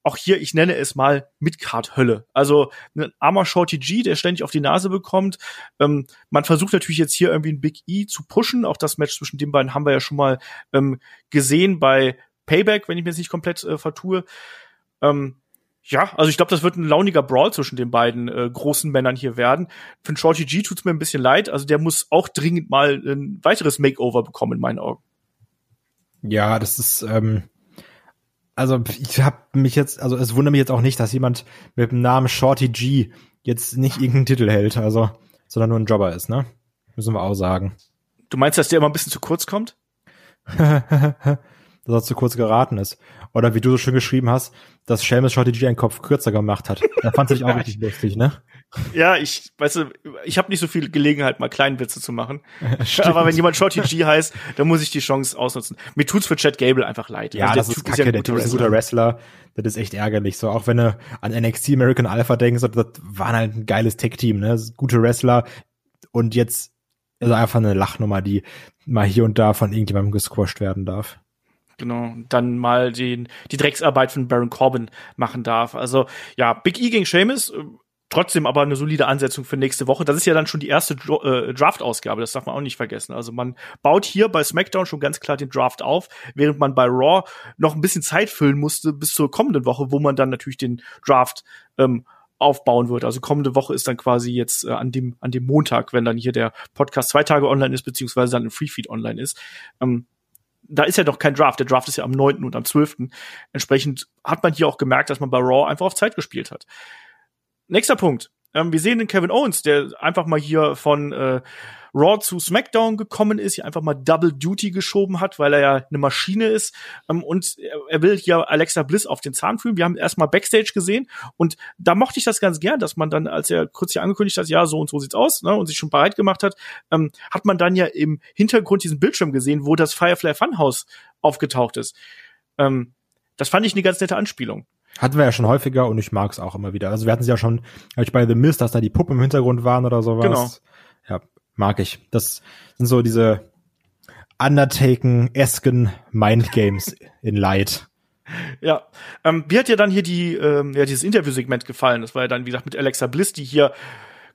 auch hier, ich nenne es mal Midcard-Hölle. Also ein armer Shorty G, der ständig auf die Nase bekommt. Ähm, man versucht natürlich jetzt hier irgendwie ein Big E zu pushen. Auch das Match zwischen den beiden haben wir ja schon mal ähm, gesehen bei Payback, wenn ich mir jetzt nicht komplett äh, vertue. Ähm, ja, also ich glaube, das wird ein launiger Brawl zwischen den beiden äh, großen Männern hier werden. Für Shorty G tut's mir ein bisschen leid. Also der muss auch dringend mal ein weiteres Makeover bekommen, in meinen Augen. Ja, das ist, ähm, also ich habe mich jetzt, also es wundert mich jetzt auch nicht, dass jemand mit dem Namen Shorty G jetzt nicht irgendeinen Titel hält, also, sondern nur ein Jobber ist, ne? Müssen wir auch sagen. Du meinst, dass der immer ein bisschen zu kurz kommt? [LAUGHS] dass er zu kurz geraten ist. Oder wie du so schön geschrieben hast, dass Seamus Shorty G einen Kopf kürzer gemacht hat. Da fand ich auch [LAUGHS] richtig lustig, ne? Ja, ich, weißt du, ich habe nicht so viel Gelegenheit, mal Kleinwitze zu machen. [LAUGHS] Aber wenn jemand Shorty G heißt, dann muss ich die Chance ausnutzen. Mir tut's für Chad Gable einfach leid. Ja, also das ist kacke, ist ja der Typ ist ein guter Wrestler. Das ist echt ärgerlich. So, auch wenn du an NXT American Alpha denkst, das war halt ein geiles Tech-Team, ne? Gute Wrestler. Und jetzt ist er einfach eine Lachnummer, die mal hier und da von irgendjemandem gesquasht werden darf genau, dann mal den, die Drecksarbeit von Baron Corbin machen darf. Also ja, Big E gegen Sheamus, äh, trotzdem aber eine solide Ansetzung für nächste Woche. Das ist ja dann schon die erste äh, Draft-Ausgabe, das darf man auch nicht vergessen. Also man baut hier bei SmackDown schon ganz klar den Draft auf, während man bei Raw noch ein bisschen Zeit füllen musste bis zur kommenden Woche, wo man dann natürlich den Draft ähm, aufbauen wird. Also kommende Woche ist dann quasi jetzt äh, an dem an dem Montag, wenn dann hier der Podcast zwei Tage online ist, beziehungsweise dann im Freefeed online ist. Ähm, da ist ja noch kein Draft. Der Draft ist ja am 9. und am 12. Entsprechend hat man hier auch gemerkt, dass man bei Raw einfach auf Zeit gespielt hat. Nächster Punkt. Ähm, wir sehen den Kevin Owens, der einfach mal hier von äh, Raw zu SmackDown gekommen ist, hier einfach mal Double Duty geschoben hat, weil er ja eine Maschine ist. Ähm, und er will hier Alexa Bliss auf den Zahn fühlen. Wir haben erstmal Backstage gesehen und da mochte ich das ganz gern, dass man dann, als er kurz hier angekündigt hat, ja, so und so sieht's aus, ne, und sich schon bereit gemacht hat, ähm, hat man dann ja im Hintergrund diesen Bildschirm gesehen, wo das Firefly Funhouse aufgetaucht ist. Ähm, das fand ich eine ganz nette Anspielung. Hatten wir ja schon häufiger und ich mag es auch immer wieder. Also wir hatten es ja schon, ich bei The Mist, dass da die Puppen im Hintergrund waren oder sowas. Genau. Ja, mag ich. Das sind so diese Undertaken-esken Mindgames [LAUGHS] in Light. Ja, ähm, wie hat dir dann hier die, ähm, ja, dieses Interviewsegment gefallen? Das war ja dann, wie gesagt, mit Alexa Bliss, die hier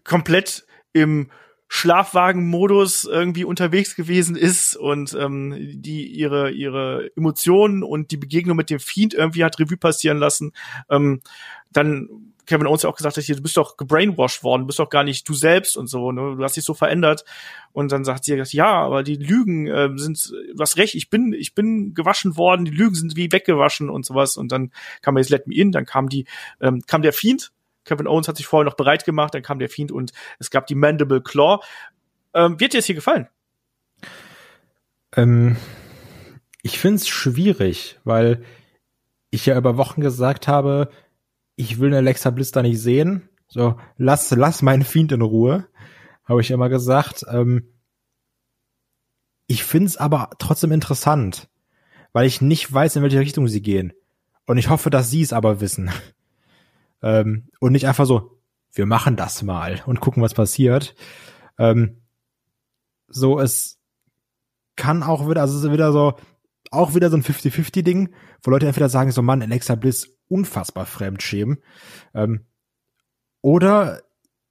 komplett im Schlafwagenmodus irgendwie unterwegs gewesen ist und ähm, die ihre ihre Emotionen und die Begegnung mit dem Fiend irgendwie hat Revue passieren lassen. Ähm, dann Kevin Owens ja auch gesagt hat, hier, du bist doch gebrainwashed worden, bist doch gar nicht du selbst und so, ne? du hast dich so verändert. Und dann sagt sie, ja, aber die Lügen äh, sind, du hast recht, ich bin, ich bin gewaschen worden, die Lügen sind wie weggewaschen und sowas. Und dann kam jetzt Let Me In, dann kam die, ähm, kam der Fiend, Kevin Owens hat sich vorher noch bereit gemacht, dann kam der Fiend und es gab die Mandible Claw. Ähm, wird dir das hier gefallen? Ähm, ich find's schwierig, weil ich ja über Wochen gesagt habe, ich will eine Alexa Bliss da nicht sehen. So, lass, lass meinen Fiend in Ruhe, habe ich immer gesagt. Ähm, ich find's aber trotzdem interessant, weil ich nicht weiß, in welche Richtung sie gehen. Und ich hoffe, dass sie es aber wissen. Ähm, und nicht einfach so, wir machen das mal und gucken, was passiert. Ähm, so, es kann auch wieder, also es ist wieder so, auch wieder so ein 50-50-Ding, wo Leute entweder sagen, so Mann, Alexa Bliss unfassbar fremdschämen. Ähm, oder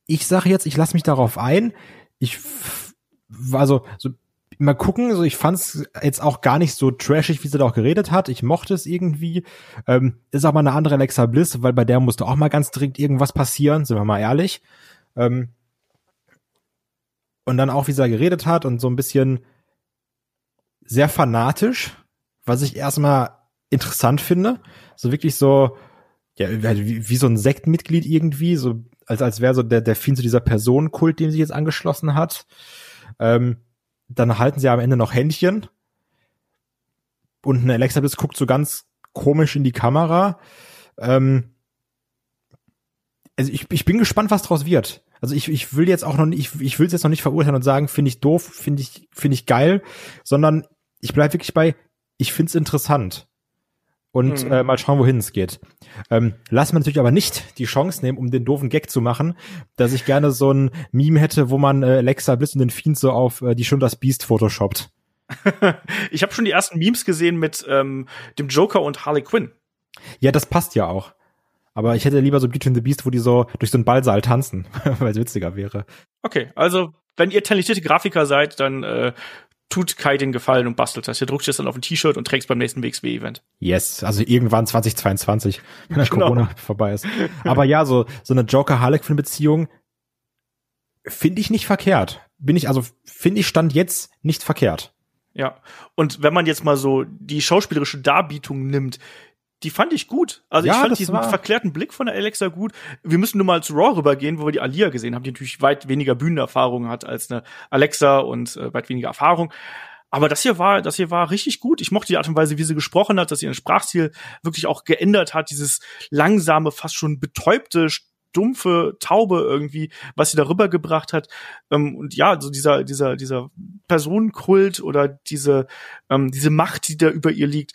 ich sage jetzt, ich lasse mich darauf ein. Ich also so mal gucken, so ich fand es jetzt auch gar nicht so trashig, wie sie da auch geredet hat. Ich mochte es irgendwie. Ähm, ist auch mal eine andere Alexa Bliss, weil bei der musste auch mal ganz dringend irgendwas passieren, sind wir mal ehrlich. Ähm, und dann auch, wie sie da geredet hat und so ein bisschen sehr fanatisch, was ich erstmal interessant finde. So wirklich so, ja, wie, wie so ein Sektmitglied irgendwie, so als, als wäre so der, der Fiend zu dieser Personenkult, dem sie jetzt angeschlossen hat. Ähm, dann halten sie am Ende noch Händchen. Und eine Alexa Bliss guckt so ganz komisch in die Kamera. Ähm, also ich, ich bin gespannt, was draus wird. Also ich, ich will jetzt auch noch nicht, ich, ich will es jetzt noch nicht verurteilen und sagen, finde ich doof, finde ich, finde ich geil, sondern ich bleib wirklich bei, ich find's interessant. Und mhm. äh, mal schauen, wohin es geht. Ähm, lass mir natürlich aber nicht die Chance nehmen, um den doofen Gag zu machen, dass ich gerne so ein Meme hätte, wo man äh, Alexa Bliss und den Fiend so auf äh, die schon das Beast photoshoppt. [LAUGHS] ich habe schon die ersten Memes gesehen mit ähm, dem Joker und Harley Quinn. Ja, das passt ja auch. Aber ich hätte lieber so Beauty and the Beast, wo die so durch so einen Ballsaal tanzen, [LAUGHS] weil es witziger wäre. Okay, also wenn ihr talentierte Grafiker seid, dann äh, tut Kai den Gefallen und bastelt das. Ihr druckt es dann auf ein T-Shirt und trägt beim nächsten WXW-Event. Yes, also irgendwann 2022, wenn das genau. Corona vorbei ist. Aber ja, so, so eine Joker-Harlequin-Beziehung finde ich nicht verkehrt. Bin ich, also finde ich Stand jetzt nicht verkehrt. Ja, und wenn man jetzt mal so die schauspielerische Darbietung nimmt, die fand ich gut. Also ja, ich fand diesen war... verklärten Blick von der Alexa gut. Wir müssen nur mal zu Raw rübergehen, wo wir die Alia gesehen haben, die natürlich weit weniger Bühnenerfahrung hat als eine Alexa und äh, weit weniger Erfahrung. Aber das hier war, das hier war richtig gut. Ich mochte die Art und Weise, wie sie gesprochen hat, dass sie ihren Sprachstil wirklich auch geändert hat. Dieses langsame, fast schon betäubte, dumpfe Taube irgendwie, was sie darüber gebracht hat. Ähm, und ja, so dieser, dieser, dieser Personenkult oder diese, ähm, diese Macht, die da über ihr liegt,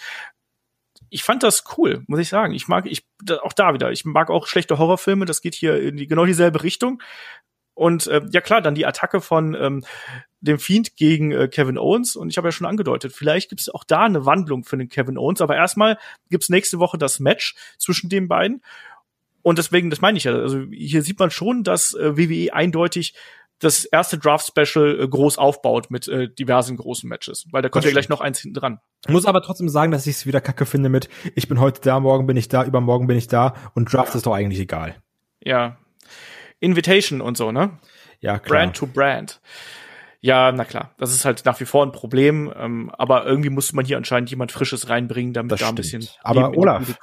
ich fand das cool, muss ich sagen. Ich mag, ich auch da wieder, ich mag auch schlechte Horrorfilme, das geht hier in die, genau dieselbe Richtung. Und äh, ja klar, dann die Attacke von ähm, dem Fiend gegen äh, Kevin Owens. Und ich habe ja schon angedeutet, vielleicht gibt es auch da eine Wandlung für den Kevin Owens. Aber erstmal gibt's nächste Woche das Match zwischen den beiden. Und deswegen, das meine ich ja, also hier sieht man schon, dass äh, WWE eindeutig das erste Draft-Special äh, groß aufbaut mit äh, diversen großen Matches, weil da kommt ja gleich noch eins hinten dran. Muss aber trotzdem sagen, dass ich es wieder kacke finde mit, ich bin heute da, morgen bin ich da, übermorgen bin ich da und Draft ist doch eigentlich egal. Ja. Invitation und so, ne? Ja, klar. Brand to Brand. Ja, na klar, das ist halt nach wie vor ein Problem, ähm, aber irgendwie muss man hier anscheinend jemand Frisches reinbringen, damit Das da ein stimmt. bisschen Aber Leben in die Olaf.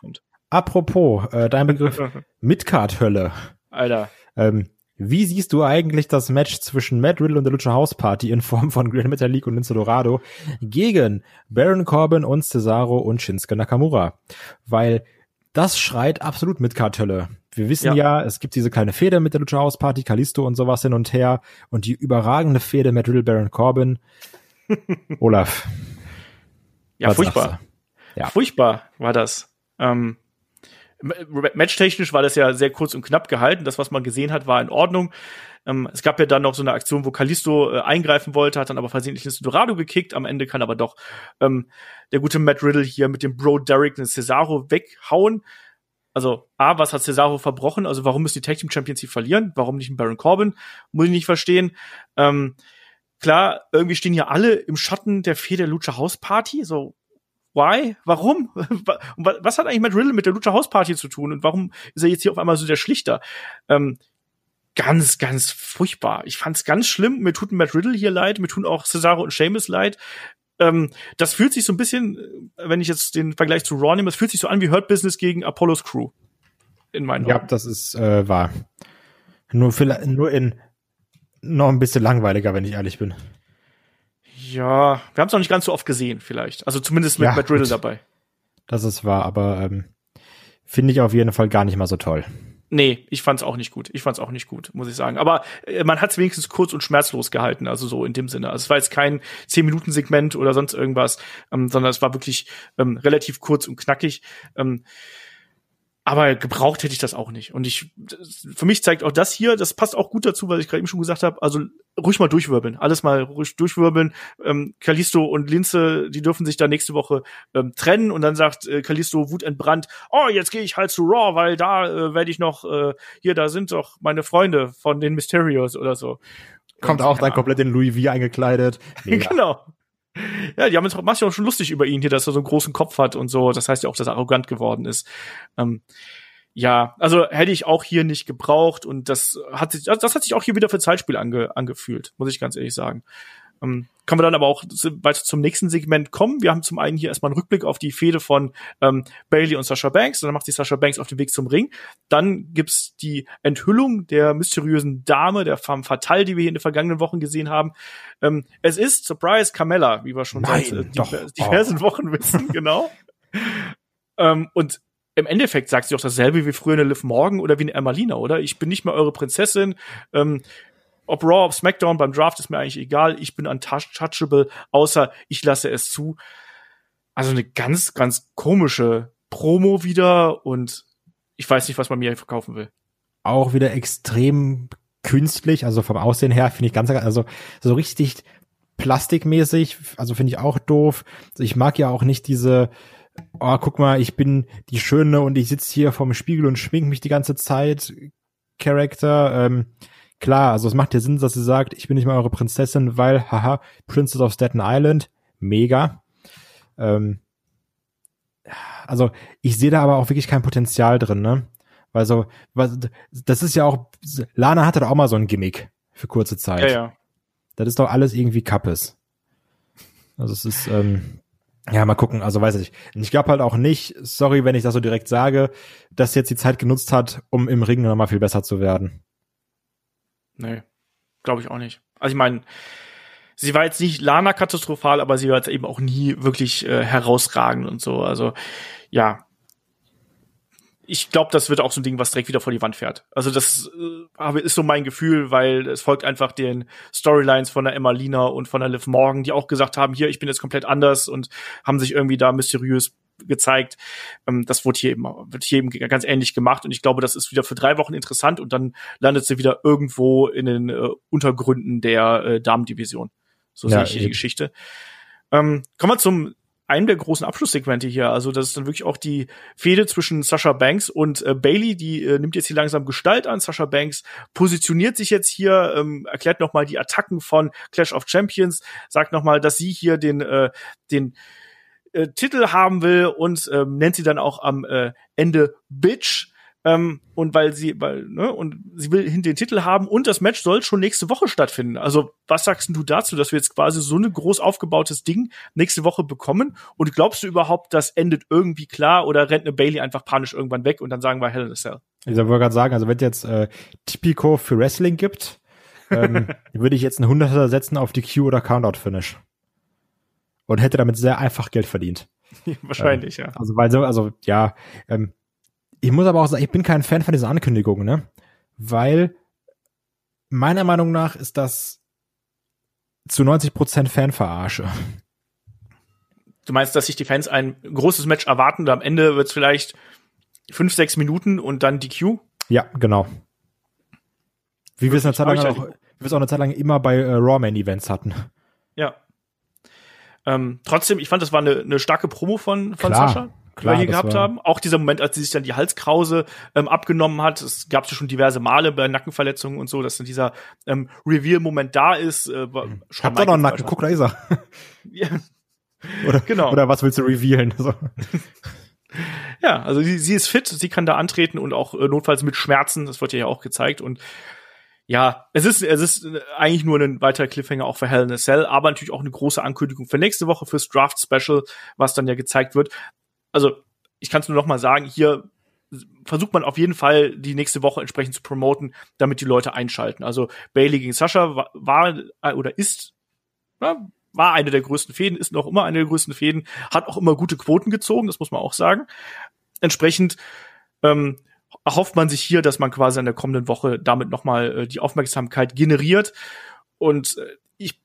Apropos, äh, dein Begriff [LAUGHS] Midcard-Hölle. Alter, Ähm, wie siehst du eigentlich das Match zwischen Matt Riddle und der Lucha House Party in Form von Grand Metalik und Lince Dorado gegen Baron Corbin und Cesaro und Shinsuke Nakamura? Weil das schreit absolut mit Kartelle. Wir wissen ja. es gibt diese kleine Fehde mit der Lucha House Party, Kalisto und sowas hin und her und die überragende Fehde Matt Riddle, Baron Corbin. [LAUGHS] Olaf. ja, furchtbar. Ja. Furchtbar war das. Ähm, Matchtechnisch war das ja sehr kurz und knapp gehalten. Das, was man gesehen hat, war in Ordnung. Ähm, es gab ja dann noch so eine Aktion, wo Kalisto äh, eingreifen wollte, hat dann aber versehentlich ins Dorado gekickt. Am Ende kann aber doch ähm, der gute Matt Riddle hier mit dem Bro Derek den Cesaro weghauen. Also, A, was hat Cesaro verbrochen? Also, warum müssen die Tag Team Champions hier verlieren? Warum nicht ein Baron Corbin? Muss ich nicht verstehen. Ähm, klar, irgendwie stehen hier alle im Schatten der Fehde der Lucha House Party. So, why? Warum? [LAUGHS] Was hat eigentlich Matt Riddle mit der Lucha House Party zu tun? Und warum ist er jetzt hier auf einmal so der Schlichter? Ähm, ganz, ganz furchtbar. Ich fand's ganz schlimm. Mir tut Matt Riddle hier leid. Mir tun auch Cesaro und Sheamus leid. Ähm, das fühlt sich so ein bisschen, äh, wenn ich jetzt den Vergleich zu Raw nehme, es fühlt sich so an wie Hurt Business gegen Apollos Crew. In meinen Ja, Augen. das ist äh, wahr. Nur, vielleicht, nur in noch ein bisschen langweiliger, wenn ich ehrlich bin. Ja, wir haben es noch nicht ganz so oft gesehen, vielleicht. Also zumindest mit Ja, Matt Riddle gut. dabei. Das ist wahr, aber ähm, finde ich auf jeden Fall gar nicht mal so toll. Nee, ich fand's auch nicht gut. Ich fand's auch nicht gut, muss ich sagen. Aber äh, man hat's wenigstens kurz und schmerzlos gehalten, also so in dem Sinne. Also es war jetzt kein 10-Minuten-Segment oder sonst irgendwas, ähm, sondern es war wirklich ähm, relativ kurz und knackig. Ähm, aber gebraucht hätte ich das auch nicht. Und ich, für mich zeigt auch das hier, das passt auch gut dazu, was ich gerade eben schon gesagt habe. Also ruhig mal durchwirbeln, alles mal ruhig durchwirbeln. Ähm, Kalisto und Linze, die dürfen sich da nächste Woche ähm, trennen und dann sagt äh, Kalisto wutentbrannt, oh, jetzt gehe ich halt zu Raw, weil da äh, werde ich noch, äh, hier, da sind doch meine Freunde von den Mysterios oder so. Kommt Und, auch dann komplett in Louis V eingekleidet. [LAUGHS] Genau. Ja, die haben macht sich auch schon lustig über ihn hier, dass er so einen großen Kopf hat und so. Das heißt ja auch, dass er arrogant geworden ist. Ähm, ja, also hätte ich auch hier nicht gebraucht und das hat sich, das hat sich auch hier wieder für Zeitspiel ange, angefühlt, muss ich ganz ehrlich sagen. Ähm, können wir dann aber auch weiter zum nächsten Segment kommen. Wir haben zum einen hier erstmal einen Rückblick auf die Fehde von ähm, Bailey und Sasha Banks. Und dann macht sich Sasha Banks auf den Weg zum Ring. Dann gibt's die Enthüllung der mysteriösen Dame, der Femme Fatale, die wir hier in den vergangenen Wochen gesehen haben. Ähm, es ist Surprise Carmella, wie wir schon Nein, seit äh, doch. diver- diversen Wochen wissen, [LAUGHS] genau. ähm, und im Endeffekt sagt sie auch dasselbe wie früher eine Liv Morgan oder wie eine Emmalina, oder? Ich bin nicht mehr eure Prinzessin. Ähm, ob Raw, ob SmackDown beim Draft ist mir eigentlich egal. Ich bin untouchable, außer ich lasse es zu. Also eine ganz, ganz komische Promo wieder und ich weiß nicht, was man mir verkaufen will. Auch wieder extrem künstlich, also vom Aussehen her finde ich ganz, also so richtig plastikmäßig, also finde ich auch doof. Also Ich mag ja auch nicht diese, oh, guck mal, ich bin die Schöne und ich sitze hier vorm Spiegel und schmink mich die ganze Zeit. Charakter, ähm, klar, also es macht ja Sinn, dass sie sagt, ich bin nicht mal eure Prinzessin, weil, haha, Princess of Staten Island, mega. Ähm, also ich sehe da aber auch wirklich kein Potenzial drin, ne? Weil so, was, das ist ja auch, Lana hatte doch auch mal so ein Gimmick für kurze Zeit. Ja, ja. Das ist doch alles irgendwie Kappes. Also es ist, ähm, ja, mal gucken, also weiß ich. Und ich glaube halt auch nicht, sorry, wenn ich das so direkt sage, dass sie jetzt die Zeit genutzt hat, um im Ring nochmal viel besser zu werden. Nee, glaube ich auch nicht. Also ich meine, sie war jetzt nicht Lana katastrophal, aber sie war jetzt eben auch nie wirklich äh, herausragend und so. Also ja, ich glaube, das wird auch so ein Ding, was direkt wieder vor die Wand fährt. Also das äh, ist so mein Gefühl, weil es folgt einfach den Storylines von der Emma Lina und von der Liv Morgan, die auch gesagt haben, hier, ich bin jetzt komplett anders und haben sich irgendwie da mysteriös gezeigt. Ähm, das wurde hier eben, wird hier eben ganz ähnlich gemacht und ich glaube, das ist wieder für drei Wochen interessant und dann landet sie wieder irgendwo in den äh, Untergründen der äh, Damendivision. So Ja, sehe ich hier die. Geschichte. Ähm, kommen wir zum einem der großen Abschlusssegmente hier. Also das ist dann wirklich auch die Fehde zwischen Sasha Banks und äh, Bailey. Die äh, nimmt jetzt hier langsam Gestalt an. Sasha Banks positioniert sich jetzt hier, ähm, erklärt noch mal die Attacken von Clash of Champions, sagt noch mal, dass sie hier den äh, den äh, Titel haben will und ähm, nennt sie dann auch am äh, Ende Bitch. ähm, und weil sie, weil, ne, und sie will den Titel haben und das Match soll schon nächste Woche stattfinden. Also, was sagst du dazu, dass wir jetzt quasi so ein groß aufgebautes Ding nächste Woche bekommen? Und glaubst du überhaupt, das endet irgendwie klar oder rennt eine Bailey einfach panisch irgendwann weg und dann sagen wir Hell in a Cell? Ich wollte gerade sagen, also wenn es jetzt äh, Typico für Wrestling gibt, ähm, [LAUGHS] würde ich jetzt einen Hunderter setzen auf die Q oder Countout-Finish. Und hätte damit sehr einfach Geld verdient. [LAUGHS] Wahrscheinlich, ähm, ja. Also, weil so, also, ja, ähm, ich muss aber auch sagen, ich bin kein Fan von dieser Ankündigung, ne? Weil meiner Meinung nach ist das zu 90 Prozent Fanverarsche. Du meinst, dass sich die Fans ein großes Match erwarten und am Ende wird es vielleicht fünf, sechs Minuten und dann die Q? Ja, genau. Wie wir es eine Zeit lang auch, wie wir es auch eine Zeit lang immer bei äh, Raw Man Events hatten. Ja. Ähm, trotzdem, ich fand, das war eine, eine starke Promo von, von Klar, Sascha, klar, wir hier gehabt haben. Auch dieser Moment, als sie sich dann die Halskrause ähm, abgenommen hat. Es gab es ja schon diverse Male bei Nackenverletzungen und so, dass dann dieser ähm, Reveal-Moment da ist. Äh, war- Ich hab doch noch einen Nacken, guck, da ist er. [LAUGHS] Ja, Oder, Genau. oder was willst du revealen? So. [LAUGHS] ja, also sie, sie ist fit, sie kann da antreten und auch äh, notfalls mit Schmerzen. Das wird ja auch gezeigt und ja, es ist, es ist äh, eigentlich nur ein weiterer Cliffhanger auch für Hell in a Cell, aber natürlich auch eine große Ankündigung für nächste Woche fürs Draft Special, was dann ja gezeigt wird. Also, ich kann es nur noch mal sagen, hier versucht man auf jeden Fall die nächste Woche entsprechend zu promoten, damit die Leute einschalten. Also Bailey gegen Sascha war, war äh, oder ist ja, war eine der größten Fäden, ist noch immer eine der größten Fäden, hat auch immer gute Quoten gezogen, das muss man auch sagen. Entsprechend ähm, erhofft man sich hier, dass man quasi in der kommenden Woche damit nochmal äh, die Aufmerksamkeit generiert. Und äh, ich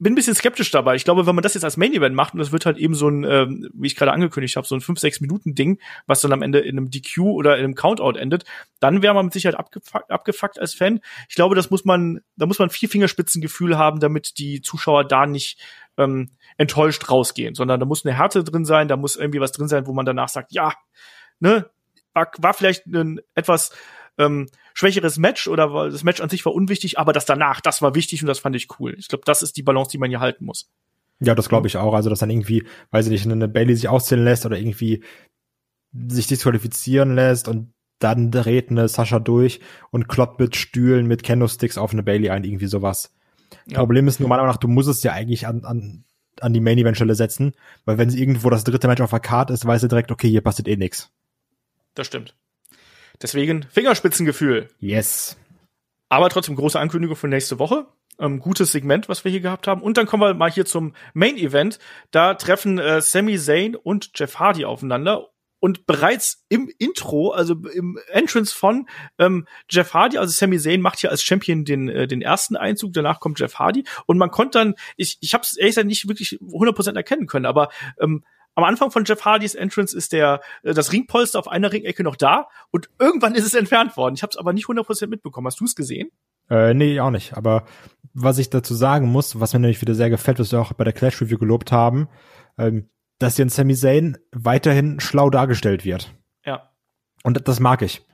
bin ein bisschen skeptisch dabei. Ich glaube, wenn man das jetzt als Main Event macht und das wird halt eben so ein, ähm, wie ich gerade angekündigt habe, so ein 5-6 Minuten Ding, was dann am Ende in einem DQ oder in einem Countout endet, dann wäre man mit Sicherheit abgefuckt, abgefuckt als Fan. Ich glaube, das muss man, da muss man vier Fingerspitzengefühl haben, damit die Zuschauer da nicht ähm, enttäuscht rausgehen, sondern da muss eine Härte drin sein, da muss irgendwie was drin sein, wo man danach sagt, ja, ne, war, war vielleicht ein etwas ähm, schwächeres Match oder war, das Match an sich war unwichtig, aber das danach, das war wichtig und das fand ich cool. Ich glaube, das ist die Balance, die man hier halten muss. Ja, das glaube ich auch. Also, dass dann irgendwie, weiß ich nicht, eine Bailey sich auszählen lässt oder irgendwie sich disqualifizieren lässt und dann dreht eine Sascha durch und kloppt mit Stühlen, mit Kendo-Sticks auf eine Bailey ein, irgendwie sowas. Ja. Problem ist nur meiner Meinung nach, du musst es ja eigentlich an, an, an die Main-Event-Stelle setzen, weil wenn es irgendwo das dritte Match auf der Card ist, weiß er direkt, okay, hier passiert eh nix. Das stimmt. Deswegen Fingerspitzengefühl. Yes. Aber trotzdem große Ankündigung für nächste Woche. Ähm, gutes Segment, was wir hier gehabt haben. Und dann kommen wir mal hier zum Main Event. Da treffen äh, Sami Zayn und Jeff Hardy aufeinander. Und bereits im Intro, also im Entrance von ähm, Jeff Hardy, also Sami Zayn macht hier als Champion den, äh, den ersten Einzug, danach kommt Jeff Hardy. Und man konnte dann, ich, ich habe es ehrlich gesagt nicht wirklich 100% erkennen können, aber ähm, am Anfang von Jeff Hardys Entrance ist der äh, das Ringpolster auf einer Ringecke noch da und irgendwann ist es entfernt worden. Ich habe es aber nicht 100% mitbekommen. Hast du es gesehen? Äh, nee, auch nicht. Aber was ich dazu sagen muss, was mir nämlich wieder sehr gefällt, was wir auch bei der Clash Review gelobt haben, ähm, dass hier in Sami Zayn weiterhin schlau dargestellt wird. Ja. Und das mag ich.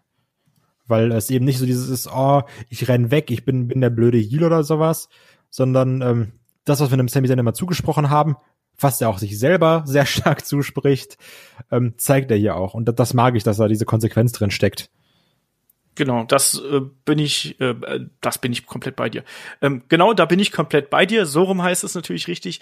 Weil es eben nicht so dieses ist, oh, ich renn weg, ich bin, bin der blöde Heel oder sowas, sondern ähm, das, was wir dem Sami Zayn immer zugesprochen haben, was er auch sich selber sehr [LAUGHS] stark zuspricht, ähm, zeigt er hier auch. Und das, das mag ich, dass da diese Konsequenz drin steckt. Genau, das äh, bin ich, äh, das bin ich komplett bei dir. Ähm, genau, da bin ich komplett bei dir. So rum heißt es natürlich richtig.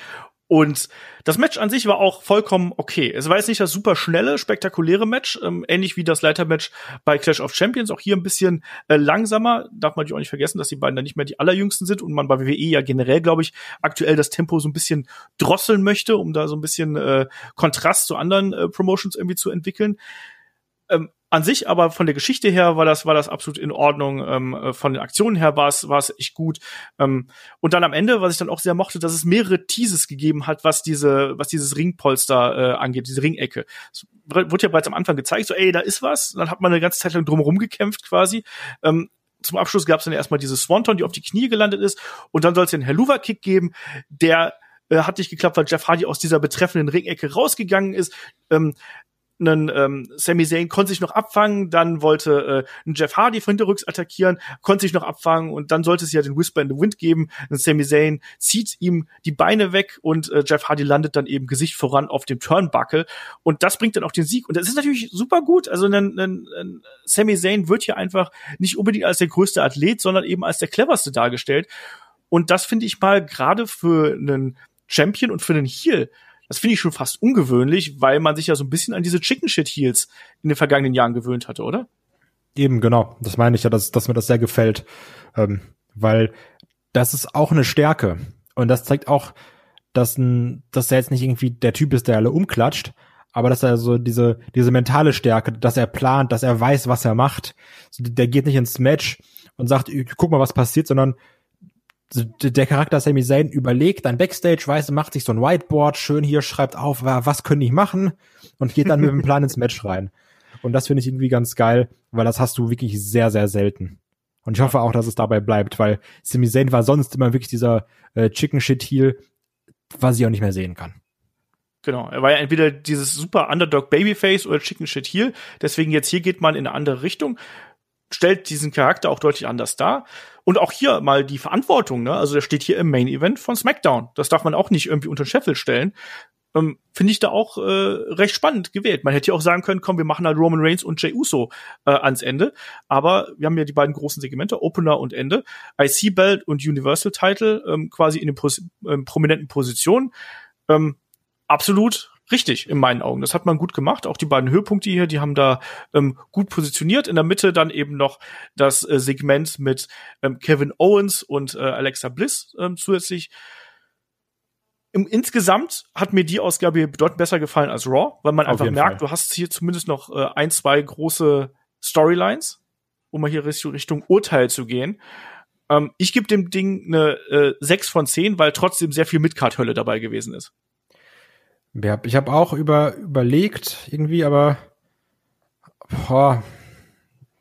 Und das Match an sich war auch vollkommen okay. Es war jetzt nicht das super schnelle, spektakuläre Match, ähm, ähnlich wie das Leitermatch bei Clash of Champions. Auch hier ein bisschen äh, langsamer. Darf man natürlich auch nicht vergessen, dass die beiden dann nicht mehr die allerjüngsten sind und man bei WWE ja generell, glaube ich, aktuell das Tempo so ein bisschen drosseln möchte, um da so ein bisschen äh, Kontrast zu anderen äh, Promotions irgendwie zu entwickeln. Ähm, an sich, aber von der Geschichte her war das war das absolut in Ordnung. Ähm, äh, von den Aktionen her war es war es echt gut. Ähm, und dann am Ende, was ich dann auch sehr mochte, dass es mehrere Teases gegeben hat, was diese was dieses Ringpolster äh, angeht, diese Ringecke. Es wurde ja bereits am Anfang gezeigt, so ey, da ist was. Dann hat man eine ganze Zeit lang drumherum gekämpft quasi. Ähm, zum Abschluss gab es dann erstmal diese Swanton, die auf die Knie gelandet ist, und dann soll es den Helluva-Kick geben, der äh, hat nicht geklappt, weil Jeff Hardy aus dieser betreffenden Ringecke rausgegangen ist. Ähm, einen ähm, Sami Zayn konnte sich noch abfangen, dann wollte äh, ein Jeff Hardy von hinterrücks attackieren, konnte sich noch abfangen und dann sollte es ja den Whisper in the Wind geben. Und Sami Zayn zieht ihm die Beine weg und äh, Jeff Hardy landet dann eben Gesicht voran auf dem Turnbuckle und das bringt dann auch den Sieg und das ist natürlich super gut. Also ein, ein, ein Sami Zayn wird hier einfach nicht unbedingt als der größte Athlet, sondern eben als der cleverste dargestellt und das finde ich mal gerade für einen Champion und für einen Heel das finde ich schon fast ungewöhnlich, weil man sich ja so ein bisschen an diese Chicken Shit Heels in den vergangenen Jahren gewöhnt hatte, oder? Eben, genau. Das meine ich ja, dass, dass mir das sehr gefällt. Ähm, weil das ist auch eine Stärke. Und das zeigt auch, dass, ein, dass er jetzt nicht irgendwie der Typ ist, der alle umklatscht, aber dass er so diese, diese mentale Stärke, dass er plant, dass er weiß, was er macht. Der geht nicht ins Match und sagt, guck mal, was passiert, sondern der Charakter Sami Zayn überlegt dann Backstage, weiß, macht sich so ein Whiteboard, schön hier, schreibt auf, was können ich machen und geht dann mit dem Plan ins Match rein. Und das finde ich irgendwie ganz geil, weil das hast du wirklich sehr, sehr selten. Und ich hoffe auch, dass es dabei bleibt, weil Sami Zayn war sonst immer wirklich dieser äh, Chicken Shit Heel, was ich auch nicht mehr sehen kann. Genau, er war ja entweder dieses super Underdog Babyface oder Chicken Shit Heel. Deswegen jetzt hier geht man in eine andere Richtung stellt diesen Charakter auch deutlich anders dar. Und auch hier mal die Verantwortung, ne? Also der steht hier im Main Event von SmackDown. Das darf man auch nicht irgendwie unter den Scheffel stellen. Ähm, Finde ich da auch äh, recht spannend gewählt. Man hätte ja auch sagen können, komm, wir machen halt Roman Reigns und Jey Uso äh, ans Ende. Aber wir haben ja die beiden großen Segmente, Opener und Ende. IC Belt und Universal Title ähm, quasi in den Pos ähm, prominenten Positionen. Ähm, absolut richtig in meinen Augen. Das hat man gut gemacht. Auch die beiden Höhepunkte hier, die haben da ähm, gut positioniert. In der Mitte dann eben noch das äh, Segment mit ähm, Kevin Owens und äh, Alexa Bliss ähm, zusätzlich. Im, insgesamt hat mir die Ausgabe bedeutend besser gefallen als Raw, weil man Auf einfach merkt, Fall. du hast hier zumindest noch äh, ein, zwei große Storylines, um mal hier Richtung Urteil zu gehen. Ähm, ich gebe dem Ding eine äh, 6 von 10, weil trotzdem sehr viel Midcard-Hölle dabei gewesen ist. Ich habe auch über, überlegt, irgendwie, aber boah,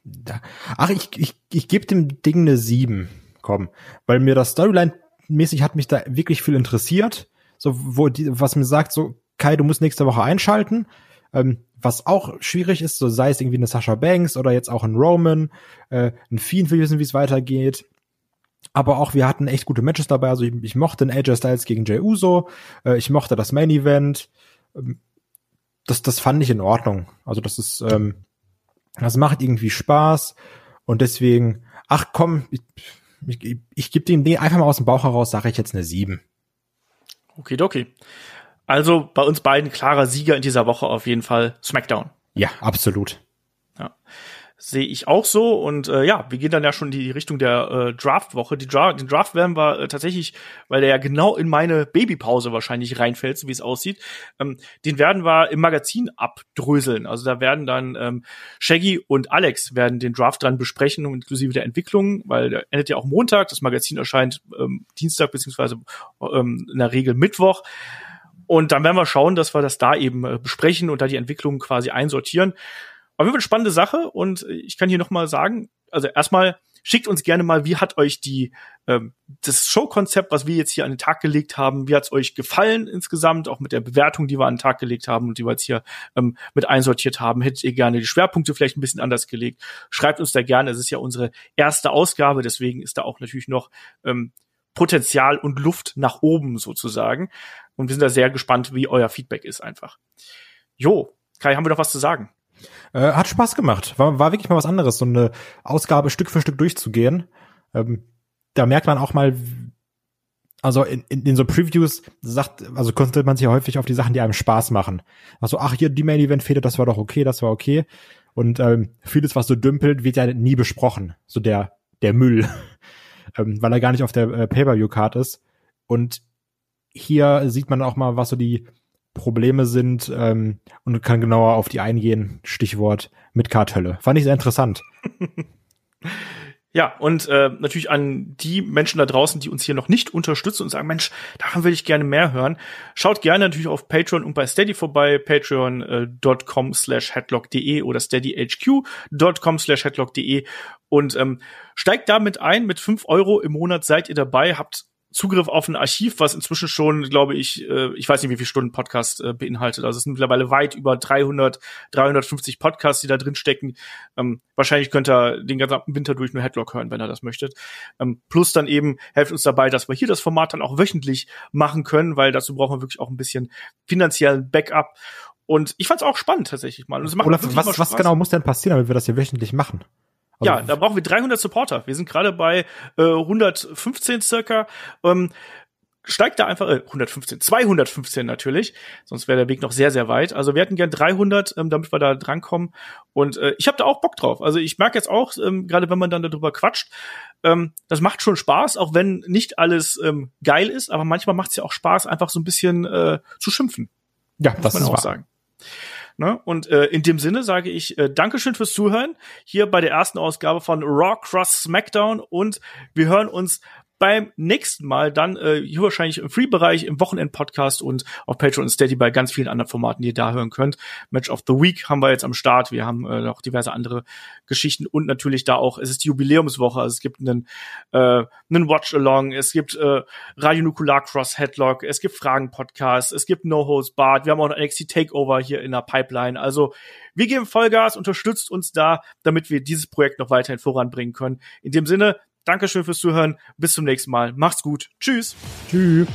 da, ach, ich, ich, ich gebe dem Ding eine 7. Komm. Weil mir das Storyline-mäßig hat mich da wirklich viel interessiert. So, wo die, was mir sagt, so, Kai, du musst nächste Woche einschalten. Ähm, was auch schwierig ist, so sei es irgendwie eine Sascha Banks oder jetzt auch ein Roman, äh, ein Fiend will wissen, wie es weitergeht. Aber auch wir hatten echt gute Matches dabei. Also ich, ich mochte den AJ Styles gegen Jey Uso. Äh, ich mochte das Main Event. Ähm, das, das fand ich in Ordnung. Also das ist, ähm, das macht irgendwie Spaß. Und deswegen, ach komm, ich, ich, ich gebe dem Ding einfach mal aus dem Bauch heraus, sage ich jetzt eine 7. Okay, okay. Also bei uns beiden klarer Sieger in dieser Woche auf jeden Fall SmackDown. Ja, absolut. Ja sehe ich auch so. Und äh, ja, wir gehen dann ja schon in die Richtung der äh, Draft-Woche. Die Dra den Draft werden wir äh, tatsächlich, weil der ja genau in meine Babypause wahrscheinlich reinfällt, so wie es aussieht, ähm, den werden wir im Magazin abdröseln. Also da werden dann ähm, Shaggy und Alex werden den Draft dran besprechen, inklusive der Entwicklung, weil der endet ja auch Montag. Das Magazin erscheint ähm, Dienstag beziehungsweise ähm, in der Regel Mittwoch. Und dann werden wir schauen, dass wir das da eben äh, besprechen und da die Entwicklung quasi einsortieren. Auf jeden Fall eine spannende Sache und ich kann hier noch mal sagen, also erstmal schickt uns gerne mal, wie hat euch die ähm, das Showkonzept, was wir jetzt hier an den Tag gelegt haben, wie hat es euch gefallen insgesamt, auch mit der Bewertung, die wir an den Tag gelegt haben und die wir jetzt hier ähm, mit einsortiert haben. Hättet ihr gerne die Schwerpunkte vielleicht ein bisschen anders gelegt? Schreibt uns da gerne. Es ist ja unsere erste Ausgabe, deswegen ist da auch natürlich noch ähm, Potenzial und Luft nach oben sozusagen. Und wir sind da sehr gespannt, wie euer Feedback ist einfach. Jo, Kai, haben wir noch was zu sagen? Äh, hat Spaß gemacht. War, war wirklich mal was anderes, so eine Ausgabe Stück für Stück durchzugehen. Ähm, da merkt man auch mal, also in, in, in so Previews sagt, also konzentriert man sich ja häufig auf die Sachen, die einem Spaß machen. Also, ach, hier die Main Event Fehde, das war doch okay, das war okay. Und ähm, vieles, was so dümpelt, wird ja nie besprochen. So der, der Müll. [LAUGHS] ähm, weil er gar nicht auf der äh, Pay-Per-View-Card ist. Und hier sieht man auch mal, was so die Probleme sind ähm, und kann genauer auf die eingehen. Stichwort mit Kartölle. Fand ich sehr interessant. [LAUGHS] Ja, und äh, natürlich an die Menschen da draußen, die uns hier noch nicht unterstützen und sagen, Mensch, davon würde ich gerne mehr hören. Schaut gerne natürlich auf Patreon und bei Steady vorbei, patreon.com slash headlock.de oder steadyhq.com slash headlock.de und ähm, steigt damit ein. Mit fünf Euro im Monat seid ihr dabei, habt Zugriff auf ein Archiv, was inzwischen schon, glaube ich, äh, ich weiß nicht, wie viele Stunden Podcast äh, beinhaltet. Also es sind mittlerweile weit über 300, 350 Podcasts, die da drin stecken. Ähm, wahrscheinlich könnt ihr den gesamten Winter durch nur Headlock hören, wenn ihr das möchtet. Ähm, plus dann eben helft uns dabei, dass wir hier das Format dann auch wöchentlich machen können, weil dazu brauchen wir wirklich auch ein bisschen finanziellen Backup. Und ich fand es auch spannend tatsächlich mal. Und es macht Oder was, was genau muss denn passieren, damit wir das hier wöchentlich machen? Ja, da brauchen wir 300 Supporter. Wir sind gerade bei äh, 115 circa. Ähm, steigt da einfach, äh, 115, 215 natürlich, sonst wäre der Weg noch sehr, sehr weit. Also wir hätten gern 300, ähm, damit wir da drankommen. Und äh, ich habe da auch Bock drauf. Also ich merke jetzt auch, ähm, gerade wenn man dann darüber quatscht, ähm, das macht schon Spaß, auch wenn nicht alles ähm, geil ist, aber manchmal macht es ja auch Spaß, einfach so ein bisschen äh, zu schimpfen. Ja, das muss man auch wahr. sagen. Ne? Und äh, in dem Sinne sage ich äh, Dankeschön fürs Zuhören hier bei der ersten Ausgabe von Raw Cross SmackDown und wir hören uns beim nächsten Mal dann äh, hier wahrscheinlich im Free-Bereich, im Wochenend-Podcast und auf Patreon und Steady bei ganz vielen anderen Formaten, die ihr da hören könnt. Match of the Week haben wir jetzt am Start. Wir haben äh, noch diverse andere Geschichten und natürlich da auch, es ist die Jubiläumswoche, also es gibt einen, äh, einen Watch-Along, es gibt äh, Radio Nukular Cross Headlock, es gibt Fragen-Podcast, es gibt No-Host Bart, wir haben auch ein NXT Takeover hier in der Pipeline. Also wir geben Vollgas, unterstützt uns da, damit wir dieses Projekt noch weiterhin voranbringen können. In dem Sinne, Dankeschön fürs Zuhören. Bis zum nächsten Mal. Macht's gut. Tschüss. Tschüss.